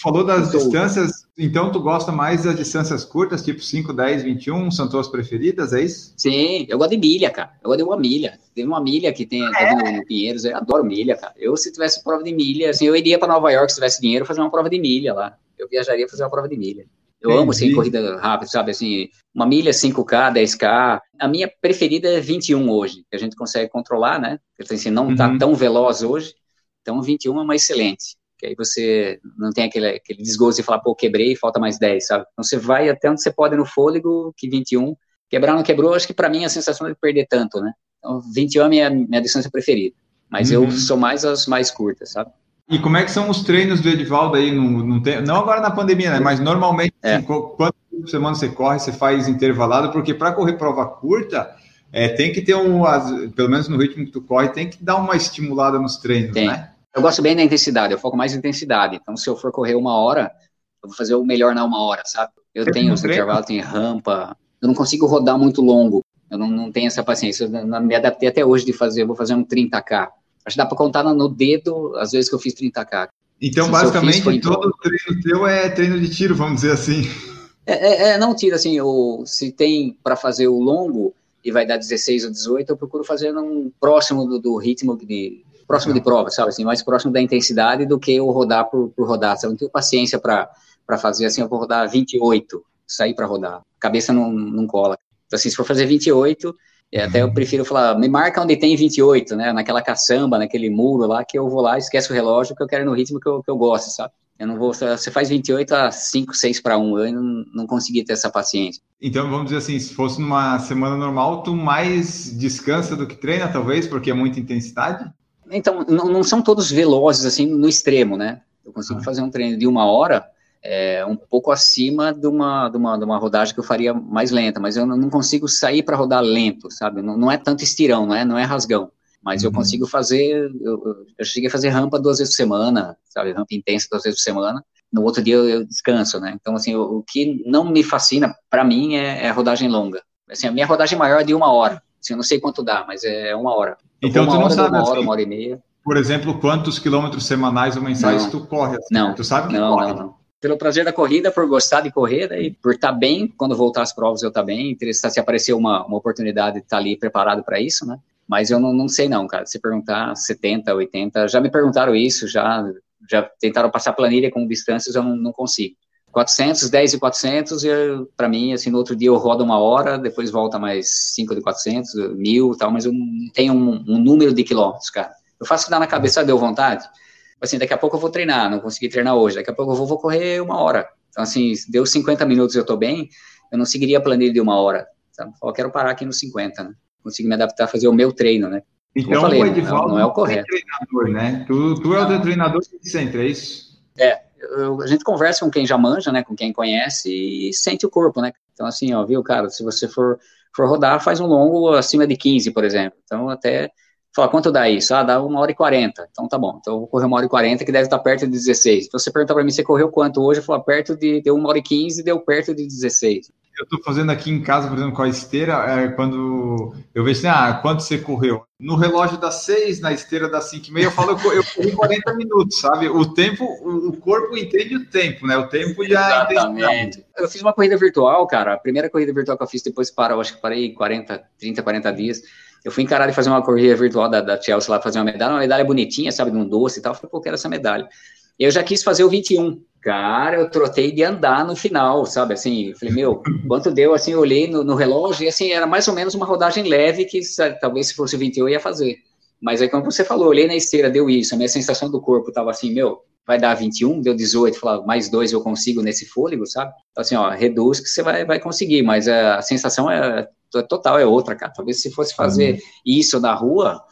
falou das distâncias, então tu gosta mais das distâncias curtas, tipo 5, 10, 21, são tuas preferidas, é isso? Sim, eu gosto de milha, cara. Eu gosto de uma milha. Tem uma milha que tem é. no, no Pinheiros, eu adoro milha, cara. Eu, se tivesse prova de milha, assim, eu iria para Nova York se tivesse dinheiro fazer uma prova de milha lá. Eu viajaria fazer uma prova de milha. Eu Entendi. amo, assim, corrida rápida, sabe, assim, uma milha 5K, 10K. A minha preferida é 21 hoje, que a gente consegue controlar, né? Assim, não tá uhum. tão veloz hoje, então 21 é uma excelente que aí você não tem aquele, aquele desgosto de falar, pô, quebrei, falta mais 10, sabe? Então você vai até onde você pode no fôlego, que 21. Quebrar não quebrou, acho que para mim a sensação é de perder tanto, né? Então 21 é a minha, minha distância preferida. Mas uhum. eu sou mais as mais curtas, sabe? E como é que são os treinos do Edivaldo aí? Não, não, tem, não agora na pandemia, né? Mas normalmente, é. assim, quantas semanas você corre, você faz intervalado? Porque para correr prova curta, é, tem que ter um, pelo menos no ritmo que tu corre, tem que dar uma estimulada nos treinos, tem. né? Eu gosto bem da intensidade, eu foco mais em intensidade. Então, se eu for correr uma hora, eu vou fazer o melhor na uma hora, sabe? Eu Você tenho os intervalos, tenho rampa. Eu não consigo rodar muito longo. Eu não, não tenho essa paciência. Eu me adaptei até hoje de fazer, eu vou fazer um 30K. Acho que dá para contar no dedo as vezes que eu fiz 30K. Então, se basicamente, fiz, todo treino teu é treino de tiro, vamos dizer assim. É, é, é não tiro, assim, o, se tem para fazer o longo e vai dar 16 ou 18, eu procuro fazer um próximo do, do ritmo de, próximo de prova, sabe? Assim, mais próximo da intensidade do que eu rodar por, por rodar. Sabe? Eu não tenho paciência para fazer assim, eu vou rodar 28, sair para rodar. A cabeça não, não cola. Então, assim, se for fazer 28, é, até eu prefiro falar, me marca onde tem 28, né? Naquela caçamba, naquele muro lá, que eu vou lá, esqueço o relógio, que eu quero ir no ritmo que eu, que eu gosto, sabe? Eu não vou. Você faz 28 a 5, 6 para 1. Eu não, não consegui ter essa paciência. Então, vamos dizer assim, se fosse numa semana normal, tu mais descansa do que treina, talvez, porque é muita intensidade? Então, não, não, são todos velozes, assim, no extremo, né? Eu consigo ah. fazer um treino de uma hora, é, um pouco acima de uma, de, uma, de uma rodagem que eu faria mais lenta, mas eu não consigo sair para rodar lento, sabe? Não, não, é tanto estirão, não é, não é rasgão. Mas uhum. eu consigo fazer, eu, eu, cheguei a fazer rampa duas vezes por semana, sabe? Rampa intensa duas vezes por semana. No outro dia eu, eu descanso, né? Então, assim, o, o que não me fascina, para mim, é, é rodagem longa. Assim, a minha rodagem maior é de uma hora. Assim, eu não sei quanto dá, mas é uma hora. Então tu não hora, sabe uma hora, assim, uma hora e meia. Por exemplo, quantos quilômetros semanais ou mensais não, tu corre? Assim? Não, tu sabe que não, corre. não, não. Pelo prazer da corrida, por gostar de correr, e por estar tá bem, quando voltar às provas eu estar tá bem, interessar se aparecer uma, uma oportunidade de estar tá ali preparado para isso, né? Mas eu não, não sei não, cara. Se perguntar 70, 80, já me perguntaram isso, já, já tentaram passar planilha com distâncias, eu não, não consigo. 400, 10 e 400, para mim, assim, no outro dia eu rodo uma hora, depois volta mais 5 de 400, mil e tal, mas eu não tenho um, um, número de quilômetros, cara. Eu faço o que dá na cabeça, deu vontade. Assim, daqui a pouco eu vou treinar, não consegui treinar hoje, daqui a pouco eu vou, vou correr uma hora. Então, assim, deu 50 minutos e eu tô bem, eu não seguiria a planilha de uma hora. Sabe? Eu quero parar aqui nos 50, né? Consigo me adaptar a fazer o meu treino, né? Então, falei, o Edivaldo não, não é o correto. É treinador, né? Tu, tu é o teu treinador sempre, é isso? É, a gente conversa com quem já manja, né, com quem conhece e sente o corpo, né? Então, assim, ó, viu, cara, se você for, for rodar, faz um longo acima de 15, por exemplo. Então, até falar, quanto dá isso? Ah, dá uma hora e 40. Então, tá bom. Então, eu vou correr uma hora e 40, que deve estar perto de 16. Então, você perguntar para mim, você correu quanto hoje? Eu falo, perto de, deu uma hora e 15, deu perto de 16 eu estou fazendo aqui em casa, por exemplo, com a esteira, é, quando eu vejo assim, ah, quanto você correu? No relógio das seis, na esteira das cinco e meia, eu falo, eu, eu corri 40 minutos, sabe? O tempo, o, corpo entende o tempo, né? O tempo já Exatamente. Eu fiz uma corrida virtual, cara, a primeira corrida virtual que eu fiz, depois para, eu acho que parei 40, 30, 40 dias. Eu fui encarar e fazer uma corrida virtual da, da Chelsea lá, fazer uma medalha, uma medalha bonitinha, sabe, de um doce e tal. Eu falei, pô, quero essa medalha. Eu já quis fazer o 21. Cara, eu trotei de andar no final, sabe? Assim, falei, meu, quanto deu? Assim, eu olhei no, no, relógio e, assim, era mais ou menos uma rodagem leve que sabe, talvez se fosse 21 eu ia fazer. Mas aí, como você falou, olhei na esteira, deu isso. A minha sensação do corpo tava assim, meu, vai dar 21, deu 18, falava, mais dois eu consigo nesse fôlego, sabe? Então, assim, ó, reduz que você vai, vai conseguir, mas a sensação é, é total, é outra, cara. Talvez se fosse fazer uhum. isso na rua,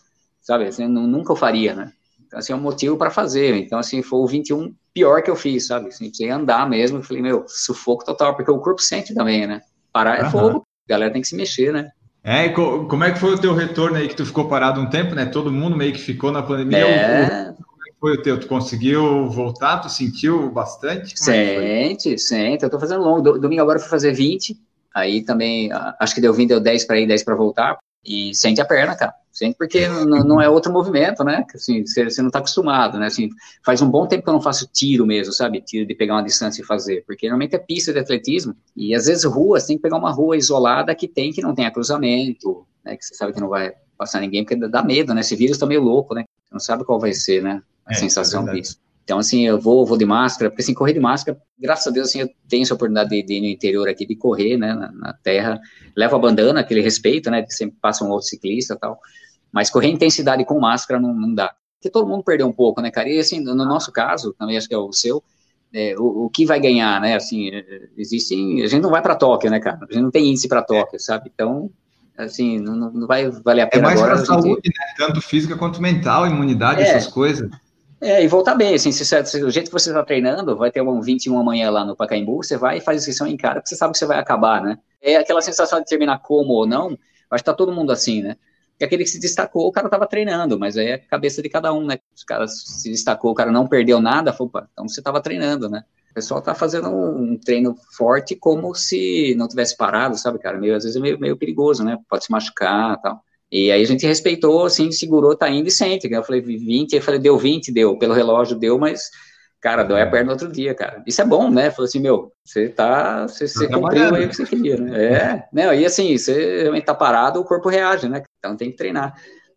sabe? Assim, nunca eu faria, né? Então, assim, é um motivo para fazer. Então, assim, foi o 21 pior que eu fiz, sabe? Assim, precisei andar mesmo. Falei, meu, sufoco total, porque o corpo sente também, né? Parar é uhum. fogo, a galera tem que se mexer, né? É, e co como é que foi o teu retorno aí que tu ficou parado um tempo, né? Todo mundo meio que ficou na pandemia. É... Como é que foi o teu? Tu conseguiu voltar? Tu sentiu bastante? Como é sente, é sente. Eu tô fazendo longo. Domingo agora eu fui fazer 20. Aí também, acho que deu 20, deu 10 para ir, 10 para voltar. E sente a perna, cara. Sente porque não, não é outro movimento, né? Assim, você, não tá acostumado, né? Assim, faz um bom tempo que eu não faço tiro mesmo, sabe? Tiro de pegar uma distância e fazer. Porque normalmente é pista de atletismo. E às vezes rua, você tem que pegar uma rua isolada que tem, que não tenha cruzamento, né? Que você sabe que não vai passar ninguém, porque dá medo, né? Esse vírus tá meio louco, né? Você não sabe qual vai ser, né? A é, sensação é disso. Então, assim, eu vou, vou de máscara, porque assim, correr de máscara, graças a Deus, assim, eu tenho essa oportunidade de, de ir no interior aqui, de correr, né, na, na terra, levo a bandana, aquele respeito, né, que sempre passa um outro ciclista e tal, mas correr intensidade com máscara não, não dá. Porque todo mundo perdeu um pouco, né, cara, e assim, no nosso caso, também acho que é o seu, é, o, o, que vai ganhar, né, assim, existem, a gente não vai para Tóquio, né, cara, a gente não tem índice para Tóquio, sabe, então, assim, não, não vai valer a é pena É mais para a saúde, gente... né, tanto física quanto mental, imunidade, é, essas coisas. É, e voltar bem, assim, se, se, o jeito que você está treinando, vai ter um 21 amanhã lá no Pacaembu, você vai e faz inscrição em cara, porque você sabe que você vai acabar, né? É aquela sensação de terminar como ou não, acho que tá todo mundo assim, né? E aquele que se destacou, o cara estava treinando, mas aí é a cabeça de cada um, né? Os caras se destacou, o cara não perdeu nada, falou, então você estava treinando, né? O pessoal tá fazendo um treino forte como se não tivesse parado, sabe, cara? Meio, às vezes é meio, meio perigoso, né? Pode se machucar tal. E aí a gente respeitou, assim, segurou, tá indo e sente. Eu falei 20, eu falei, deu 20, deu, pelo relógio deu, mas, cara, dói a perna no outro dia, cara. Isso é bom, né? Falou assim, meu, você tá, você, você tá cumpriu aí o que você queria, né? É, né? E assim, você realmente tá parado, o corpo reage, né? Então tem que treinar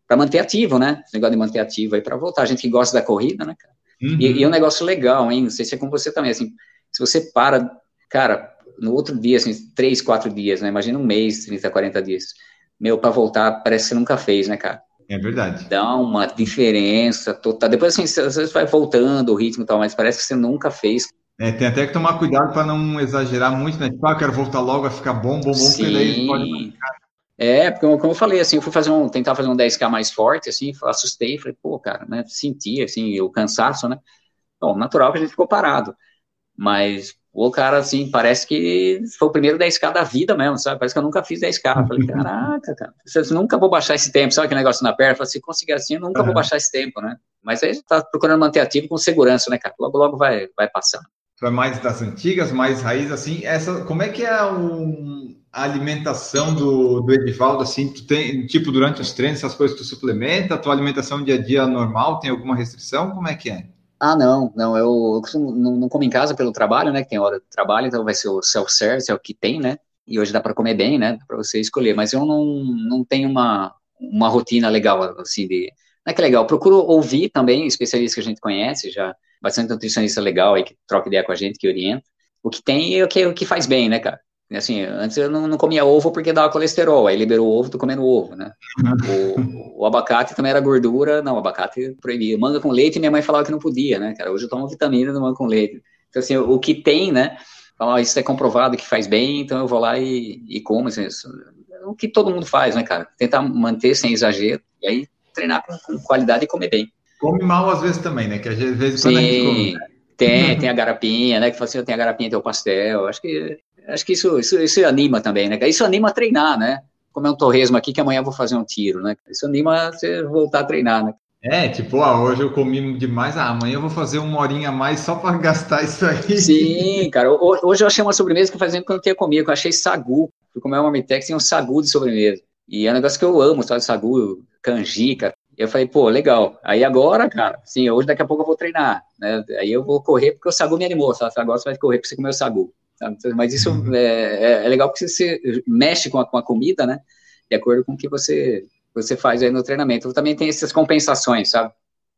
para manter ativo, né? Esse negócio de manter ativo aí para voltar. A gente que gosta da corrida, né, cara? Uhum. E, e é um negócio legal, hein? Não sei se é com você também, assim, se você para, cara, no outro dia, assim, três, quatro dias, né? Imagina um mês, 30, 40 dias meu, para voltar, parece que você nunca fez, né, cara? É verdade. Dá uma diferença total. Depois, assim, às vezes vai voltando o ritmo e tal, mas parece que você nunca fez. É, tem até que tomar cuidado para não exagerar muito, né? Tipo, ah, quero voltar logo, vai ficar bom, bom, bom, Sim. porque daí pode É, porque como eu falei, assim, eu fui fazer um, tentar fazer um 10K mais forte, assim, assustei, falei, pô, cara, né, senti, assim, o cansaço, né, bom, natural que a gente ficou parado, mas o cara, assim, parece que foi o primeiro 10K da vida mesmo, sabe? Parece que eu nunca fiz 10K. Eu falei, caraca, cara, eu nunca vou baixar esse tempo. Sabe aquele negócio na perna? Eu falei, se conseguir assim, eu nunca uhum. vou baixar esse tempo, né? Mas aí tá procurando manter ativo com segurança, né, cara? Logo, logo vai, vai passar. É mais das antigas, mais raiz, assim, essa, como é que é um, a alimentação do, do Edivaldo, assim, tu tem, tipo, durante os treinos, essas coisas tu suplementa, a tua alimentação dia a dia normal, tem alguma restrição, como é que é? Ah, não, não, eu, eu costumo, não, não, como em casa pelo trabalho, né, que tem hora de trabalho, então vai ser o self-service, é o que tem, né, e hoje dá para comer bem, né, para você escolher, mas eu não, não tenho uma, uma rotina legal, assim, de, não é que é legal, procuro ouvir também especialistas que a gente conhece, já, bastante nutricionista legal aí, que troca ideia com a gente, que orienta, o que tem é o que, o que faz bem, né, cara, Assim, antes eu não, não, comia ovo porque dava colesterol, aí liberou o ovo, tô comendo ovo, né? O, o, abacate também era gordura, não, abacate proibia. Manga com leite, minha mãe falava que não podia, né, cara? Hoje eu tomo vitamina do manga com leite. Então, assim, o, que tem, né? Fala, isso é comprovado que faz bem, então eu vou lá e, e como. Assim, o que todo mundo faz, né, cara? Tentar manter sem exagero, e aí treinar com, com qualidade e comer bem. Come mal às vezes também, né? Que às vezes quando Sim. a gente come, né? Tem, tem a garapinha, né? Que fala assim, eu tenho a garapinha, tem o pastel. Acho que acho que isso, isso, isso anima também, né? Isso anima a treinar, né? Como é um torresmo aqui, que amanhã eu vou fazer um tiro, né? Isso anima você voltar a treinar, né? É, tipo, ah, hoje eu comi demais, ah, amanhã eu vou fazer uma horinha a mais só para gastar isso aí. Sim, cara, hoje eu achei uma sobremesa que fazia tempo que eu não tinha comido, eu achei sagu. Fui comer uma Mitex e um sagu de sobremesa. E é um negócio que eu amo, sabe, sagu, canjica. E eu falei, pô, legal. Aí agora, cara, sim, hoje daqui a pouco eu vou treinar, né? Aí eu vou correr porque o sagu me animou, sabe? Agora você vai correr porque você comeu sagu. Mas isso uhum. é, é, é, legal porque você mexe com a, com a comida, né? De acordo com o que você, você faz aí no treinamento. Também tem essas compensações, sabe?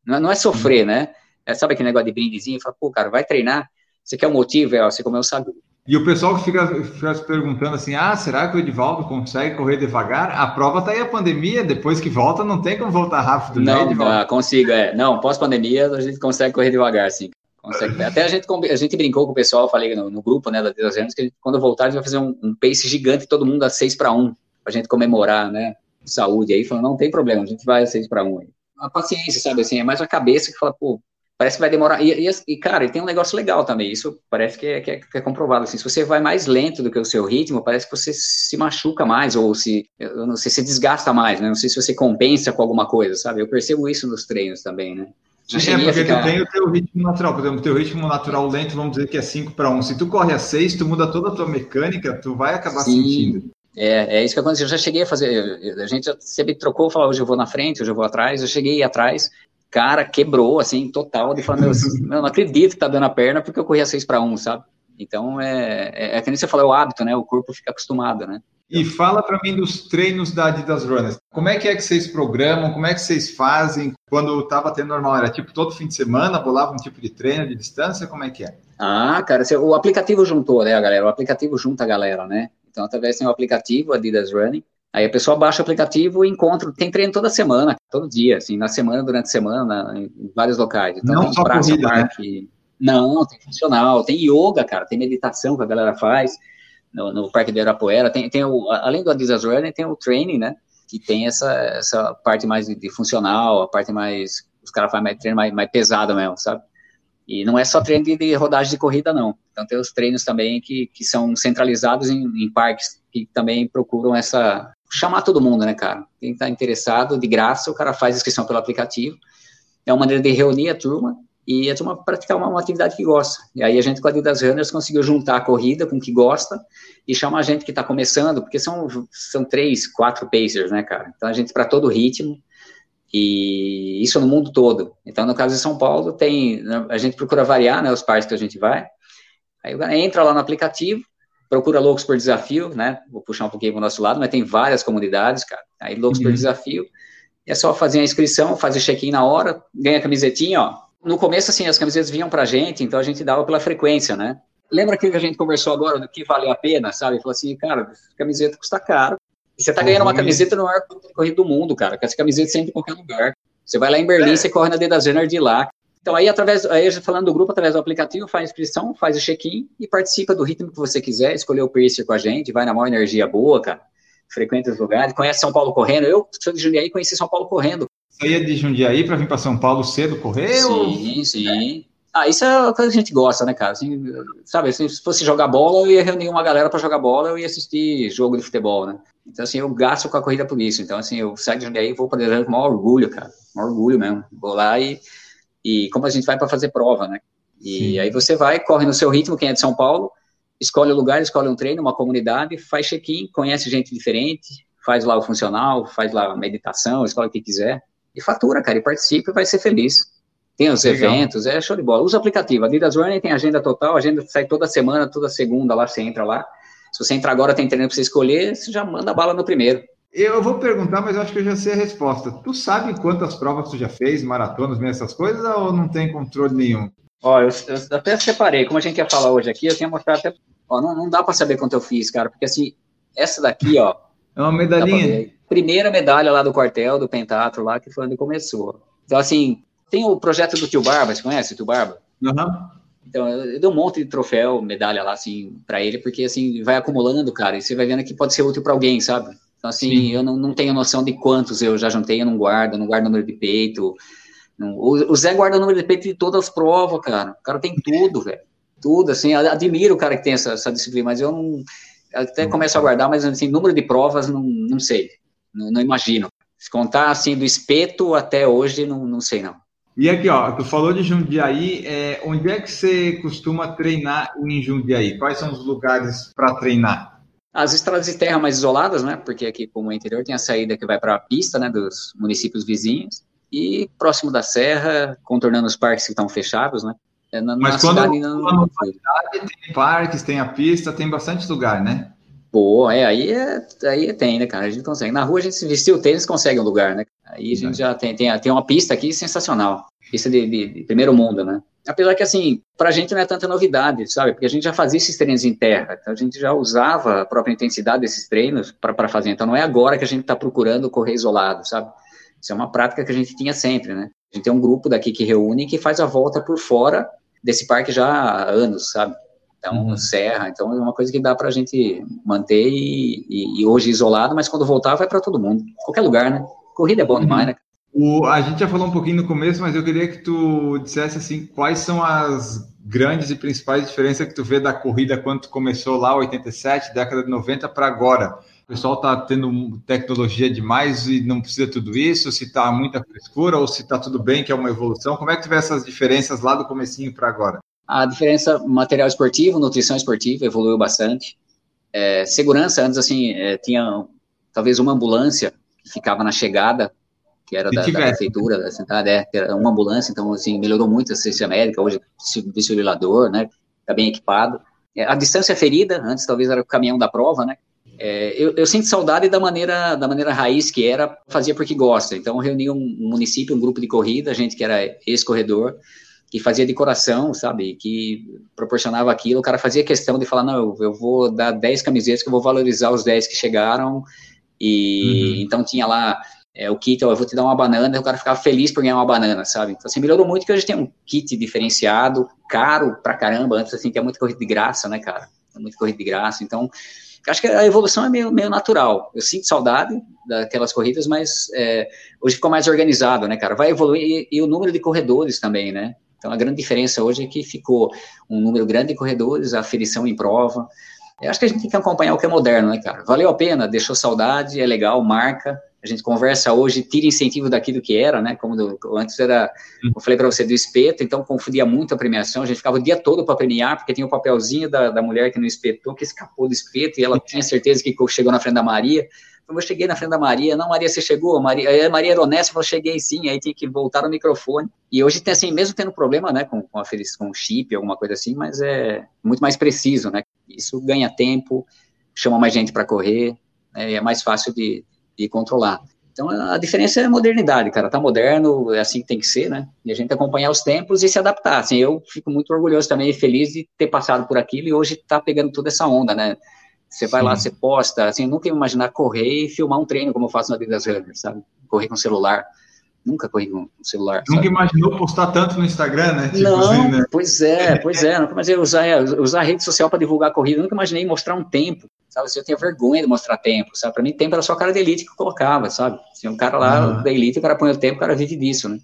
Não, não é sofrer, uhum. né? É, sabe aquele negócio de brindezinho? Fala, pô, cara, vai treinar. Você quer um motivo? É, ó, você comeu o sagu. E o pessoal que fica, fica, se perguntando assim: ah, será que o Edivaldo consegue correr devagar? A prova tá aí a pandemia, depois que volta, não tem como voltar rápido, né, não, né, Edivaldo? Não, consigo, é. Não, pós-pandemia a gente consegue correr devagar, sim. Consegue. Até a gente, a gente brincou com o pessoal, falei no, no grupo, né, da das que gente, quando voltar a gente vai fazer um, um pace gigante, todo mundo a 6 para 1, pra gente comemorar, né, saúde. Aí falou, não tem problema, a gente vai a 6 para 1. Aí. A paciência, sabe, assim, é mais a cabeça que fala, pô, parece que vai demorar. E, e, e cara, tem um negócio legal também, isso parece que é, que é, que é comprovado, assim, se você vai mais lento do que o seu ritmo, parece que você se machuca mais, ou se, eu não sei, se desgasta mais, né, não sei se você compensa com alguma coisa, sabe, eu percebo isso nos treinos também, né. Já é, porque ficar... tu tem o teu ritmo natural. Por exemplo, o teu ritmo natural lento, vamos dizer que é 5 para 1. Se tu corre a 6, tu muda toda a tua mecânica, tu vai acabar Sim. sentindo. É, é isso que aconteceu. Eu já cheguei a fazer. A gente sempre trocou, falou hoje eu vou na frente, hoje eu vou atrás. Eu cheguei atrás, cara, quebrou, assim, total. De falar, meu, eu não acredito que tá dando a perna porque eu corri a 6 para 1, sabe? Então, é, é, é que nem você falou, é o hábito, né? O corpo fica acostumado, né? E fala para mim dos treinos da Adidas Runners. Como é que é que vocês programam? Como é que vocês fazem? Quando estava tendo normal, era tipo todo fim de semana, bolava um tipo de treino de distância? Como é que é? Ah, cara, o aplicativo juntou, né, galera? O aplicativo junta a galera, né? Então, através tem o aplicativo Adidas Running. Aí a pessoa baixa o aplicativo e encontra, tem treino toda semana, todo dia, assim, na semana, durante a semana, em vários locais. Então, Não tem só praça, corrida, parque. Né? Não, tem funcional, tem yoga, cara, tem meditação que a galera faz no, no Parque de Arapuera. Tem, tem o, além do Adidas Running, tem o training, né? Que tem essa, essa parte mais de, de funcional, a parte mais. Os caras fazem mais treino mais, mais pesado mesmo, sabe? E não é só treino de, de, rodagem de corrida, não. Então tem os treinos também que, que são centralizados em, em parques que também procuram essa. chamar todo mundo, né, cara? Quem está interessado, de graça, o cara faz inscrição pelo aplicativo. É uma maneira de reunir a turma e a turma praticar uma, uma, atividade que gosta. E aí a gente, com a Adidas Runners, conseguiu juntar a corrida com o que gosta e chamar a gente que está começando, porque são, são três, quatro pacers, né, cara? Então a gente, para todo ritmo, e isso no mundo todo. Então, no caso de São Paulo, tem, né, a gente procura variar, né, os pares que a gente vai. Aí entra lá no aplicativo, procura Loucos por Desafio, né? Vou puxar um pouquinho para o nosso lado, mas tem várias comunidades, cara. Aí Loucos uhum. por Desafio. É só fazer a inscrição, fazer check-in na hora, ganha a camisetinha, ó no começo, assim, as camisetas vinham pra gente, então a gente dava pela frequência, né? Lembra aquilo que a gente conversou agora do que valeu a pena, sabe? Falou assim, cara, camiseta custa caro. E você tá ganhando uma camiseta no maior corrida do mundo, cara, que essa camiseta sempre em qualquer lugar. Você vai lá em Berlim, é. você corre na D da Zener de lá. Então aí, através, aí falando do grupo, através do aplicativo, faz inscrição, faz o check-in e participa do ritmo que você quiser, escolher o pacer com a gente, vai na maior energia boa, cara, frequenta os lugares, conhece São Paulo correndo. Eu sou de Jundiaí, conheci São Paulo correndo. Ia de Jundiaí para vir para São Paulo cedo correr? Sim, ou... sim. Ah, isso é uma coisa que a gente gosta, né, cara? Assim, sabe, se fosse jogar bola, eu ia reunir uma galera para jogar bola, eu ia assistir jogo de futebol, né? Então, assim, eu gasto com a corrida por isso. Então, assim, eu saio de Jundiaí e vou para Deserto com maior orgulho, cara. Maior orgulho mesmo. Vou lá e, e como a gente vai para fazer prova, né? E sim. aí você vai, corre no seu ritmo, quem é de São Paulo, escolhe o lugar, escolhe um treino, uma comunidade, faz check-in, conhece gente diferente, faz lá o funcional, faz lá a meditação, escolhe o que quiser e fatura, cara, e participa e vai ser feliz. Tem os Legal. eventos, é show de bola. Usa o aplicativo. A Adidas Running tem agenda total, agenda sai toda semana, toda segunda lá, você entra lá. Se você entrar agora, tem treino para você escolher, você já manda bala no primeiro. Eu vou perguntar, mas eu acho que eu já sei a resposta. Tu sabe quantas provas tu já fez, maratonas, essas coisas, ou não tem controle nenhum? Ó, eu, eu até separei, como a gente ia falar hoje aqui, eu tinha mostrado até. Ó, não, não dá para saber quanto eu fiz, cara, porque assim, essa daqui, ó. É uma medalhinha primeira medalha lá do quartel, do Pentatro lá, que foi onde começou. Então, assim, tem o projeto do Tio Barba, você conhece o Tio Barba? Uhum. Então, eu dei um monte de troféu, medalha lá, assim, para ele, porque, assim, vai acumulando, cara, e você vai vendo que pode ser útil para alguém, sabe? Então, assim, Sim. eu não, não tenho noção de quantos eu já juntei, eu não guardo, eu não guardo número de peito. Não, o, o, Zé guarda o número de peito de todas as provas, cara. O cara tem tudo, velho. Tudo, assim, admiro o cara que tem essa, essa disciplina, mas eu não. Até começo a guardar, mas, assim, número de provas, não, não sei. Não, não imagino. Se contar assim do espeto até hoje, não, não sei não. E aqui, ó, tu falou de Jundiaí, é, onde é que você costuma treinar em Jundiaí? Quais são os lugares para treinar? As estradas de terra mais isoladas, né? Porque aqui, como é interior, tem a saída que vai para a pista, né? Dos municípios vizinhos. E próximo da serra, contornando os parques que estão fechados, né? É, na, Mas na quando, cidade, não, não tem parques, tem a pista, tem bastante lugar, né? Pô, é, aí, é, aí tem, né, cara? A gente consegue. Na rua a gente se vestir o tênis consegue um lugar, né? Aí a gente já tem, tem, tem uma pista aqui sensacional. Pista de, de, de primeiro mundo, né? Apesar que, assim, pra gente não é tanta novidade, sabe? Porque a gente já fazia esses treinos em terra, então a gente já usava a própria intensidade desses treinos para fazer. Então não é agora que a gente está procurando correr isolado, sabe? Isso é uma prática que a gente tinha sempre, né? A gente tem um grupo daqui que reúne e que faz a volta por fora desse parque já há anos, sabe? Então, uhum. serra, então é uma coisa que dá para a gente manter e, e, e, hoje isolado, mas quando voltar vai para todo mundo, qualquer lugar, né? Corrida é bom uhum. demais, né? O, a gente já falou um pouquinho no começo, mas eu queria que tu dissesse assim, quais são as grandes e principais diferenças que tu vê da corrida quando tu começou lá, 87, década de 90 para agora. O pessoal está tendo tecnologia demais e não precisa tudo isso, se está muita frescura ou se está tudo bem, que é uma evolução. Como é que tu vê essas diferenças lá do comecinho para agora? A diferença material esportivo, nutrição esportiva evoluiu bastante. É, segurança, antes assim, é, tinha talvez uma ambulância que ficava na chegada, que era da, da, prefeitura da cidade, é, era uma ambulância, então assim, melhorou muito a assistência médica, hoje desfibrilador, né, está bem equipado. É, a distância ferida, antes talvez era o caminhão da prova, né, é, eu, eu, sinto saudade da maneira da maneira raiz que era, fazia porque gosta. Então, reuni um, um município, um grupo de corrida, gente que era ex-corredor, que fazia de coração, sabe, que proporcionava aquilo. O cara fazia questão de falar: não, eu, eu vou dar 10 camisetas que eu vou valorizar os 10 que chegaram. E uhum. então tinha lá é, o kit, eu vou te dar uma banana, e o cara ficava feliz por ganhar uma banana, sabe? Então, assim, melhorou muito que hoje tem um kit diferenciado, caro pra caramba, antes, assim, tem muito corrida de graça, né, cara? Tem muito corrida de graça, então acho que a evolução é meio, meio natural. Eu sinto saudade daquelas corridas, mas é, hoje ficou mais organizado, né, cara? Vai evoluir e, e, o número de corredores também, né? Então a grande diferença hoje é que ficou um número grande de corredores, a aferição em prova. Eu acho que a gente tem que acompanhar o que é moderno, né, cara? Valeu a pena, deixou saudade, é legal, marca, a gente conversa hoje, tira incentivo daquilo que era, né? Como do, antes era, eu falei para você, do espeto, então confundia muito a premiação. A gente ficava o dia todo para premiar, porque tinha o papelzinho da, da mulher que não espetou, que escapou do espeto, e ela tinha certeza que chegou na frente da Maria. Eu cheguei na frente da Maria, não, Maria, você chegou? Maria, Maria era honesta, falou, cheguei sim, aí tinha que voltar no microfone. E hoje tem assim, mesmo tendo problema, né, com, com, a, com chip, alguma coisa assim, mas é muito mais preciso, né? Isso ganha tempo, chama mais gente para correr, né, é mais fácil de, e controlar. Então, a diferença é a modernidade, cara. Tá moderno, é assim que tem que ser, né? E a gente acompanhar os tempos e se adaptar. Assim, eu fico muito orgulhoso também e feliz de ter passado por aquilo e hoje tá pegando toda essa onda, né? Você vai Sim. lá, você posta, assim, nunca ia imaginar correr e filmar um treino como eu faço na vida das Runners, sabe? Correr com celular. Nunca corri com celular. Nunca sabe? imaginou postar tanto no Instagram, né? Tipo não, assim, né? pois é, pois é. Nunca imaginei usar, usar a rede social para divulgar a corrida. Nunca imaginei mostrar um tempo sabe? Assim, eu tinha vergonha de mostrar tempo, sabe? Para mim, tempo era só cara de elite que eu colocava, sabe? Assim, um cara lá uhum. da elite, o cara põe o tempo, o cara vive disso, né?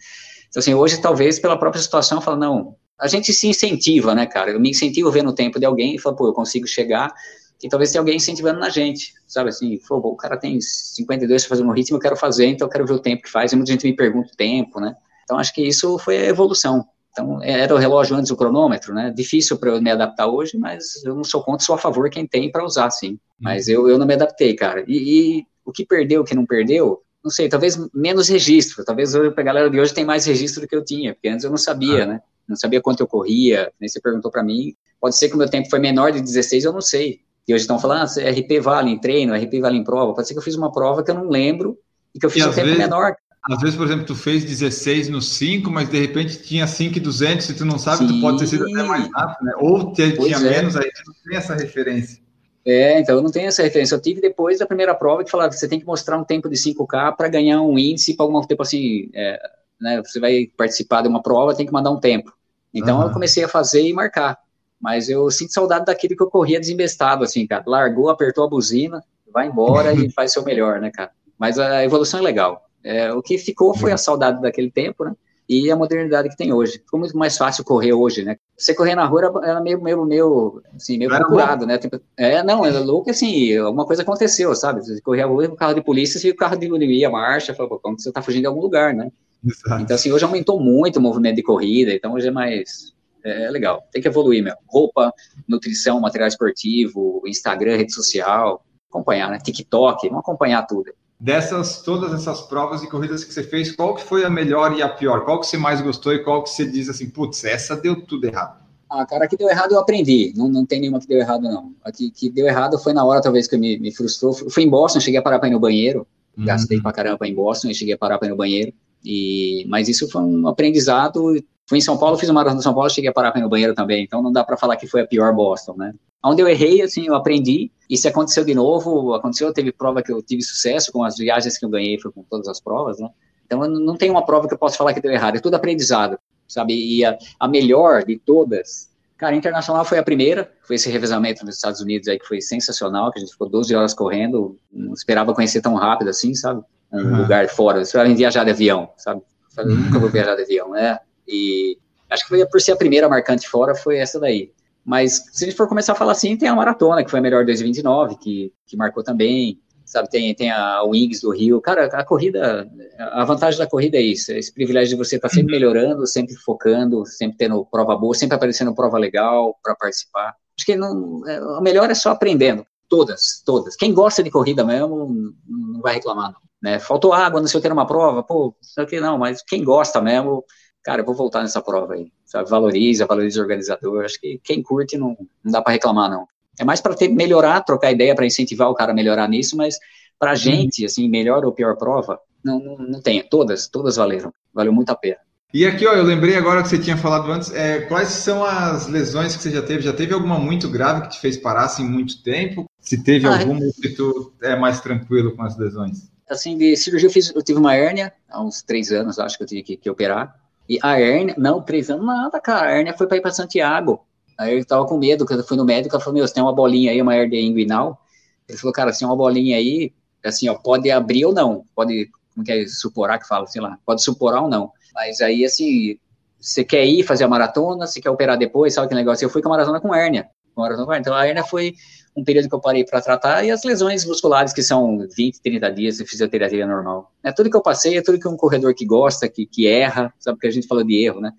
Então, assim, hoje, talvez, pela própria situação, eu falo, não, a gente se incentiva, né, cara? Eu me incentivo vendo o tempo de alguém e falo, pô, eu consigo chegar, e talvez tenha alguém incentivando na gente, sabe? Assim, pô, o cara tem 52 para fazer um ritmo, eu quero fazer, então eu quero ver o tempo que faz, e muita gente me pergunta o tempo, né? Então, acho que isso foi a evolução. Então, era o relógio antes o cronômetro, né? Difícil para eu me adaptar hoje, mas eu não sou contra, sou a favor quem tem para usar, sim. Mas eu, eu não me adaptei, cara. E, e, o que perdeu, o que não perdeu, não sei, talvez menos registro. Talvez hoje, a galera de hoje tem mais registro do que eu tinha, porque antes eu não sabia, ah. né? Não sabia quanto eu corria, nem você perguntou para mim. Pode ser que o meu tempo foi menor de 16, eu não sei. E hoje estão falando, ah, RP vale em treino, RP vale em prova. Pode ser que eu fiz uma prova que eu não lembro e que eu fiz e um tempo vezes, menor. Às vezes, por exemplo, tu fez 16 no 5, mas de repente tinha 5 e 200, se tu não sabe, Sim. tu pode ter sido até mais rápido, né? Ou tinha é. menos, aí tu não tem essa referência. É, então eu não tenho essa referência. Eu tive depois da primeira prova que falava que você tem que mostrar um tempo de 5K para ganhar um índice para algum tempo assim, é, né, você vai participar de uma prova, tem que mandar um tempo. Então uhum. eu comecei a fazer e marcar. Mas eu sinto saudade daquele que eu corria desembestado, assim, cara. Largou, apertou a buzina, vai embora e faz seu melhor, né, cara? Mas a evolução é legal. É, o que ficou foi a saudade daquele tempo, né? E a modernidade que tem hoje. Ficou muito mais fácil correr hoje, né? Você correr na rua era, era meio, meio, meio, assim, meio procurado, né? Tipo, é, não, era louco assim, alguma coisa aconteceu, sabe? Você corria a rua, o carro de polícia, e o carro diminuía a marcha, falou, como você tá fugindo de algum lugar, né? Exato. Então, assim, hoje aumentou muito o movimento de corrida, então hoje é mais, é, é legal. Tem que evoluir, meu. Roupa, nutrição, material esportivo, Instagram, rede social, acompanhar, né? TikTok, vamos acompanhar tudo dessas todas essas provas e corridas que você fez, qual que foi a melhor e a pior? Qual que você mais gostou e qual que você diz assim, putz, essa deu tudo errado? Ah, cara, a que deu errado eu aprendi. Não, não tem nenhuma que deu errado, não. A que, que deu errado foi na hora, talvez, que me, me frustrou. Fui em Boston, cheguei a parar para ir no banheiro. Uhum. Gastei pra caramba em Boston e cheguei a parar para ir no banheiro. E, mas isso foi um aprendizado. Fui em São Paulo, fiz uma maratona de São Paulo, cheguei a parar para ir no banheiro também. Então não dá para falar que foi a pior Boston, né? Onde eu errei, assim, eu aprendi. E se aconteceu de novo, aconteceu, teve prova que eu tive sucesso com as viagens que eu ganhei, foi com todas as provas, né? Então, não tem uma prova que eu possa falar que deu errado, é tudo aprendizado, sabe? E a, a melhor de todas, cara, internacional foi a primeira, foi esse revezamento nos Estados Unidos aí que foi sensacional, que a gente ficou 12 horas correndo, não esperava conhecer tão rápido assim, sabe? Um uhum. lugar fora, eu esperava em viajar de avião, sabe? Eu nunca vou viajar de avião, né? E acho que foi por ser a primeira marcante fora, foi essa daí. Mas se a gente for começar a falar assim, tem a maratona, que foi a melhor 2029, que, que marcou também. sabe, tem, tem a Wings do Rio. Cara, a corrida, a vantagem da corrida é isso, é esse privilégio de você estar tá sempre melhorando, sempre focando, sempre tendo prova boa, sempre aparecendo prova legal para participar. Acho que não, é, o melhor é só aprendendo. Todas, todas. Quem gosta de corrida mesmo, não vai reclamar, não. Né? Faltou água, não sei o que, numa prova, pô, sei o que, não, mas quem gosta mesmo, cara, eu vou voltar nessa prova aí. Sabe? Valoriza, valoriza o organizador. Acho que quem curte não, não dá para reclamar, não. É mais para melhorar, trocar ideia, para incentivar o cara a melhorar nisso, mas para a gente, assim, melhor ou pior prova, não, não, não tem. Todas, todas valeram. Valeu muito a pena. E aqui, ó, eu lembrei agora que você tinha falado antes, é, quais são as lesões que você já teve? Já teve alguma muito grave que te fez parar assim muito tempo? Se teve ah, alguma que tu é mais tranquilo com as lesões? Assim, de cirurgia eu, fiz, eu tive uma hérnia, há uns três anos, acho que eu tive que, que operar. E a hérnia, não, três anos, nada, cara, a hérnia foi para ir para Santiago. Aí eu tava com medo, quando eu fui no médico, ela falou, meu, você tem uma bolinha aí, uma hérnia inguinal? Ele falou, cara, se tem uma bolinha aí, assim, ó, pode abrir ou não, pode, como que é, suporar que fala, sei lá, pode suporar ou não. Mas aí, assim, você quer ir fazer a maratona, você quer operar depois, sabe que negócio? Eu fui com a maratona com hérnia. Maratona com hérnia. Então, a hérnia foi um período que eu parei para tratar, e as lesões musculares, que são 20, 30 dias de fisioterapia normal. É tudo que eu passei, é tudo que um corredor que gosta, que, que erra, sabe, porque a gente fala de erro, né?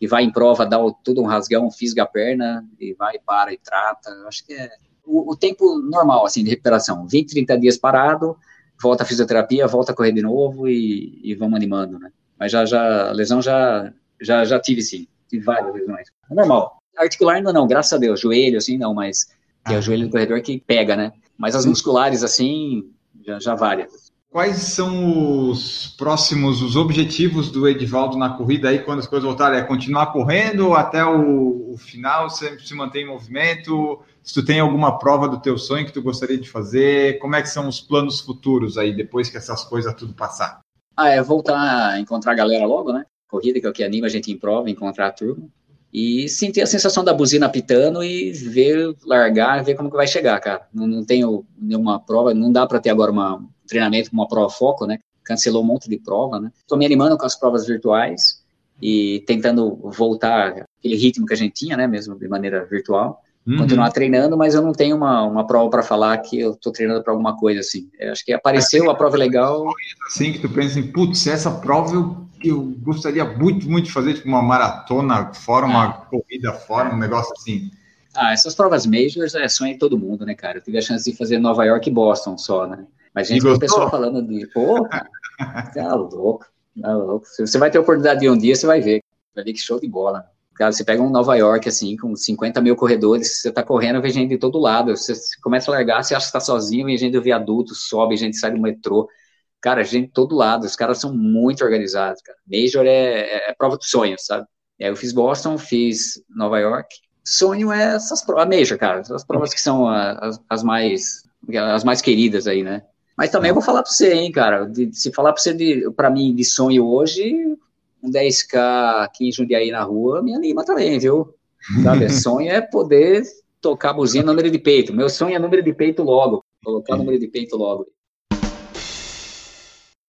E vai em prova, dá o, tudo um rasgão, fisga a perna, e vai, para e trata. Eu acho que é o, o tempo normal, assim, de recuperação. 20, 30 dias parado, volta a fisioterapia, volta a correr de novo e, e vamos animando, né? Mas já, já, a lesão já, já, já tive sim, tive várias lesões. É normal. Articular ainda não, graças a Deus. Joelho, assim, não, mas é o ah. joelho do corredor que pega, né? Mas as musculares, assim, já, já várias. Quais são os próximos, os objetivos do Edivaldo na corrida aí, quando as coisas voltarem? É continuar correndo até o, o final, sempre se manter em movimento? Se tu tem alguma prova do teu sonho que tu gostaria de fazer, como é que são os planos futuros aí, depois que essas coisas tudo passar? Ah, é voltar a encontrar a galera logo, né? Corrida, que é o que anima a gente em prova, encontrar a turma. E sentir a sensação da buzina pitando e ver, largar, ver como que vai chegar, cara. Não, não tenho nenhuma prova, não dá para ter agora uma, um treinamento com uma prova foco, né? Cancelou um monte de prova, né? Tô me animando com as provas virtuais e tentando voltar aquele ritmo que a gente tinha, né? Mesmo de maneira virtual. Uhum. Continuar treinando, mas eu não tenho uma, uma prova para falar que eu estou treinando para alguma coisa assim. Eu acho que apareceu a prova legal. Assim que tu pensa em, putz, essa prova eu, eu gostaria muito, muito de fazer, tipo uma maratona fora, uma ah. corrida fora, um negócio assim. Ah, essas provas majors é sonho de todo mundo, né, cara? Eu tive a chance de fazer Nova York e Boston só, né? Mas a gente viu pessoa falando de, pô, tá louco, tá louco. Você vai ter oportunidade de um dia, você vai ver. Vai ver que show de bola. Cara, você pega um Nova York, assim, com 50 mil corredores, você tá correndo, vem gente de todo lado. Você começa a largar, você acha que tá sozinho, vem gente do viaduto, sobe, gente sai do metrô. Cara, gente de todo lado. Os caras são muito organizados, cara. Major é, é prova de sonho, sabe? É, eu fiz Boston, fiz Nova York. Sonho é essas provas, Major, cara. Essas provas que são as, as mais as mais queridas aí, né? Mas também eu vou falar para você, hein, cara. De, se falar para você, para mim, de sonho hoje, um 10K aqui em Jundiaí na rua me anima também, viu? Sabe? sonho é poder tocar a buzina número de peito. Meu sonho é número de peito logo. Colocar número de peito logo.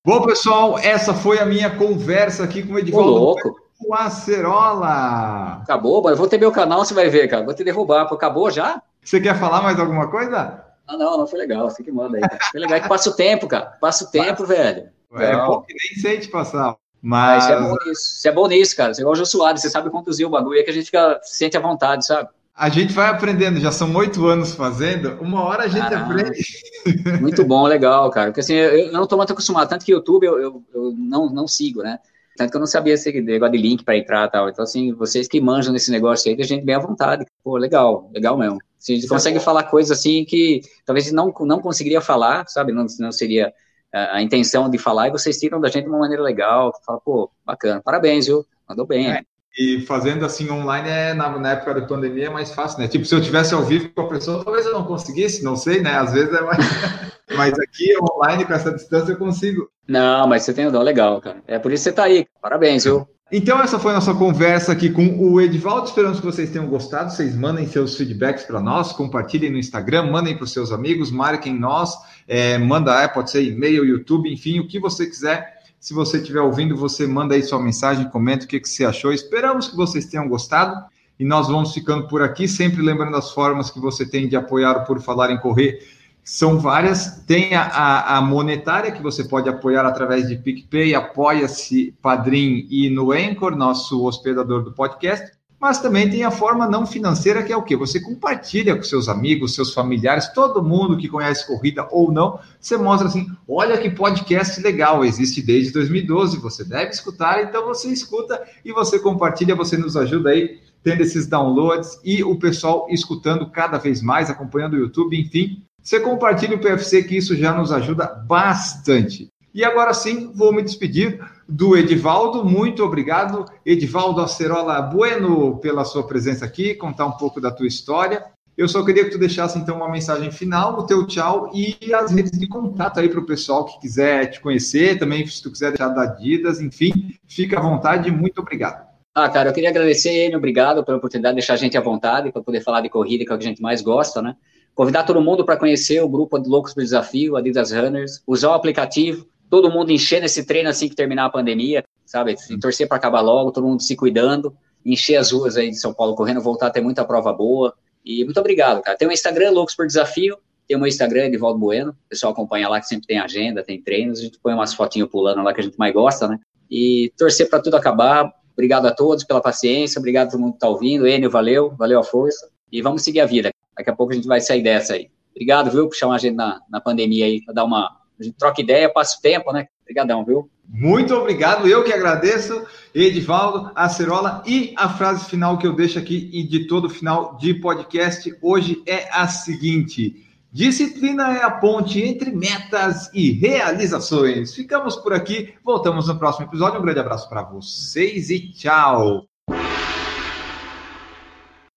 Bom, pessoal, essa foi a minha conversa aqui com o Edivaldo. Ô, louco. O Acerola. Acabou, eu vou ter meu canal, você vai ver, cara. Vou te derrubar. Acabou já? Você quer falar mais alguma coisa? Ah, não, não foi legal. Você que manda aí. Cara. Foi legal que passa o tempo, cara. Passa o tempo, velho. É, bom que nem sente passar. Mas... Você é bom nisso. Você é bom nisso, cara. Você é igual o Jô Soares, você sabe conduzir o bagulho, é que a gente fica, se sente à vontade, sabe? A gente vai aprendendo, já são oito anos fazendo, uma hora a gente ah, aprende. Muito bom, legal, cara. Porque assim, eu, não estou muito acostumado, tanto que YouTube eu, eu, eu, não, não sigo, né? Tanto que eu não sabia esse negócio de link para entrar e tal. Então, assim, vocês que manjam nesse negócio aí, a gente bem à vontade. Pô, legal, legal mesmo. Assim, a gente consegue falar coisas assim que talvez não, não conseguiria falar, sabe? Não, não seria a, intenção de falar e vocês tiram da gente de uma maneira legal. Fala, pô, bacana, parabéns, viu? Mandou bem. É. E fazendo assim online é na, na, época da pandemia é mais fácil, né? Tipo, se eu tivesse ao vivo com a pessoa, talvez eu não conseguisse, não sei, né? Às vezes é mais. mas aqui online, com essa distância, eu consigo. Não, mas você tem um dom legal, cara. É por isso que você tá aí. Parabéns, viu? Então, essa foi a nossa conversa aqui com o Edivaldo. Esperamos que vocês tenham gostado. Vocês mandem seus feedbacks para nós, compartilhem no Instagram, mandem para os seus amigos, marquem nós, é, manda, é, pode ser e-mail, YouTube, enfim, o que você quiser. Se você estiver ouvindo, você manda aí sua mensagem, comenta o que, que você achou. Esperamos que vocês tenham gostado e nós vamos ficando por aqui, sempre lembrando as formas que você tem de apoiar o Por Falar em Correr São várias. Tem a, a, monetária, que você pode apoiar através de PicPay, Apoia-se, Padrim e no Anchor, nosso hospedador do podcast. Mas também tem a forma não financeira, que é o quê? Você compartilha com seus amigos, seus familiares, todo mundo que conhece corrida ou não. Você mostra assim: olha que podcast legal, existe desde 2012, você deve escutar, então você escuta e você compartilha, você nos ajuda aí tendo esses downloads e o pessoal escutando cada vez mais, acompanhando o YouTube, enfim. Você compartilha o PFC, que isso já nos ajuda bastante. E agora sim, vou me despedir do Edivaldo. Muito obrigado, Edivaldo Acerola Bueno, pela sua presença aqui, contar um pouco da tua história. Eu só queria que tu deixasse então uma mensagem final, o teu tchau e as redes de contato aí para o pessoal que quiser te conhecer, também se tu quiser deixar da enfim, fica à vontade. Muito obrigado. Ah, cara, eu queria agradecer ele, obrigado pela oportunidade de deixar a gente à vontade para poder falar de corrida, que é o que a gente mais gosta, né? Convidar todo mundo para conhecer o grupo de Loucos do Desafio, Adidas Runners, usar o aplicativo, todo mundo encher nesse treino assim que terminar a pandemia, sabe? E torcer para acabar logo, todo mundo se cuidando, encher as ruas aí de São Paulo correndo, voltar a ter muita prova boa. E muito obrigado, cara. Tem o Instagram, Loucos por Desafio, tem o meu Instagram, Edivaldo Bueno, o pessoal acompanha lá que sempre tem agenda, tem treinos, a gente põe umas fotinhas pulando lá que a gente mais gosta, né? E torcer para tudo acabar. Obrigado a todos pela paciência, obrigado a todo mundo que tá ouvindo. Enio, valeu, valeu a força. E vamos seguir a vida. Daqui a pouco a gente vai sair dessa aí. Obrigado, viu, por chamar a gente na, na pandemia aí, para dar uma. A gente troca ideia, passa o tempo, né? Obrigadão, viu? Muito obrigado, eu que agradeço, Edivaldo, Acerola, e a frase final que eu deixo aqui e de todo final de podcast hoje é a seguinte: disciplina é a ponte entre metas e realizações. Ficamos por aqui, voltamos no próximo episódio. Um grande abraço para vocês e tchau.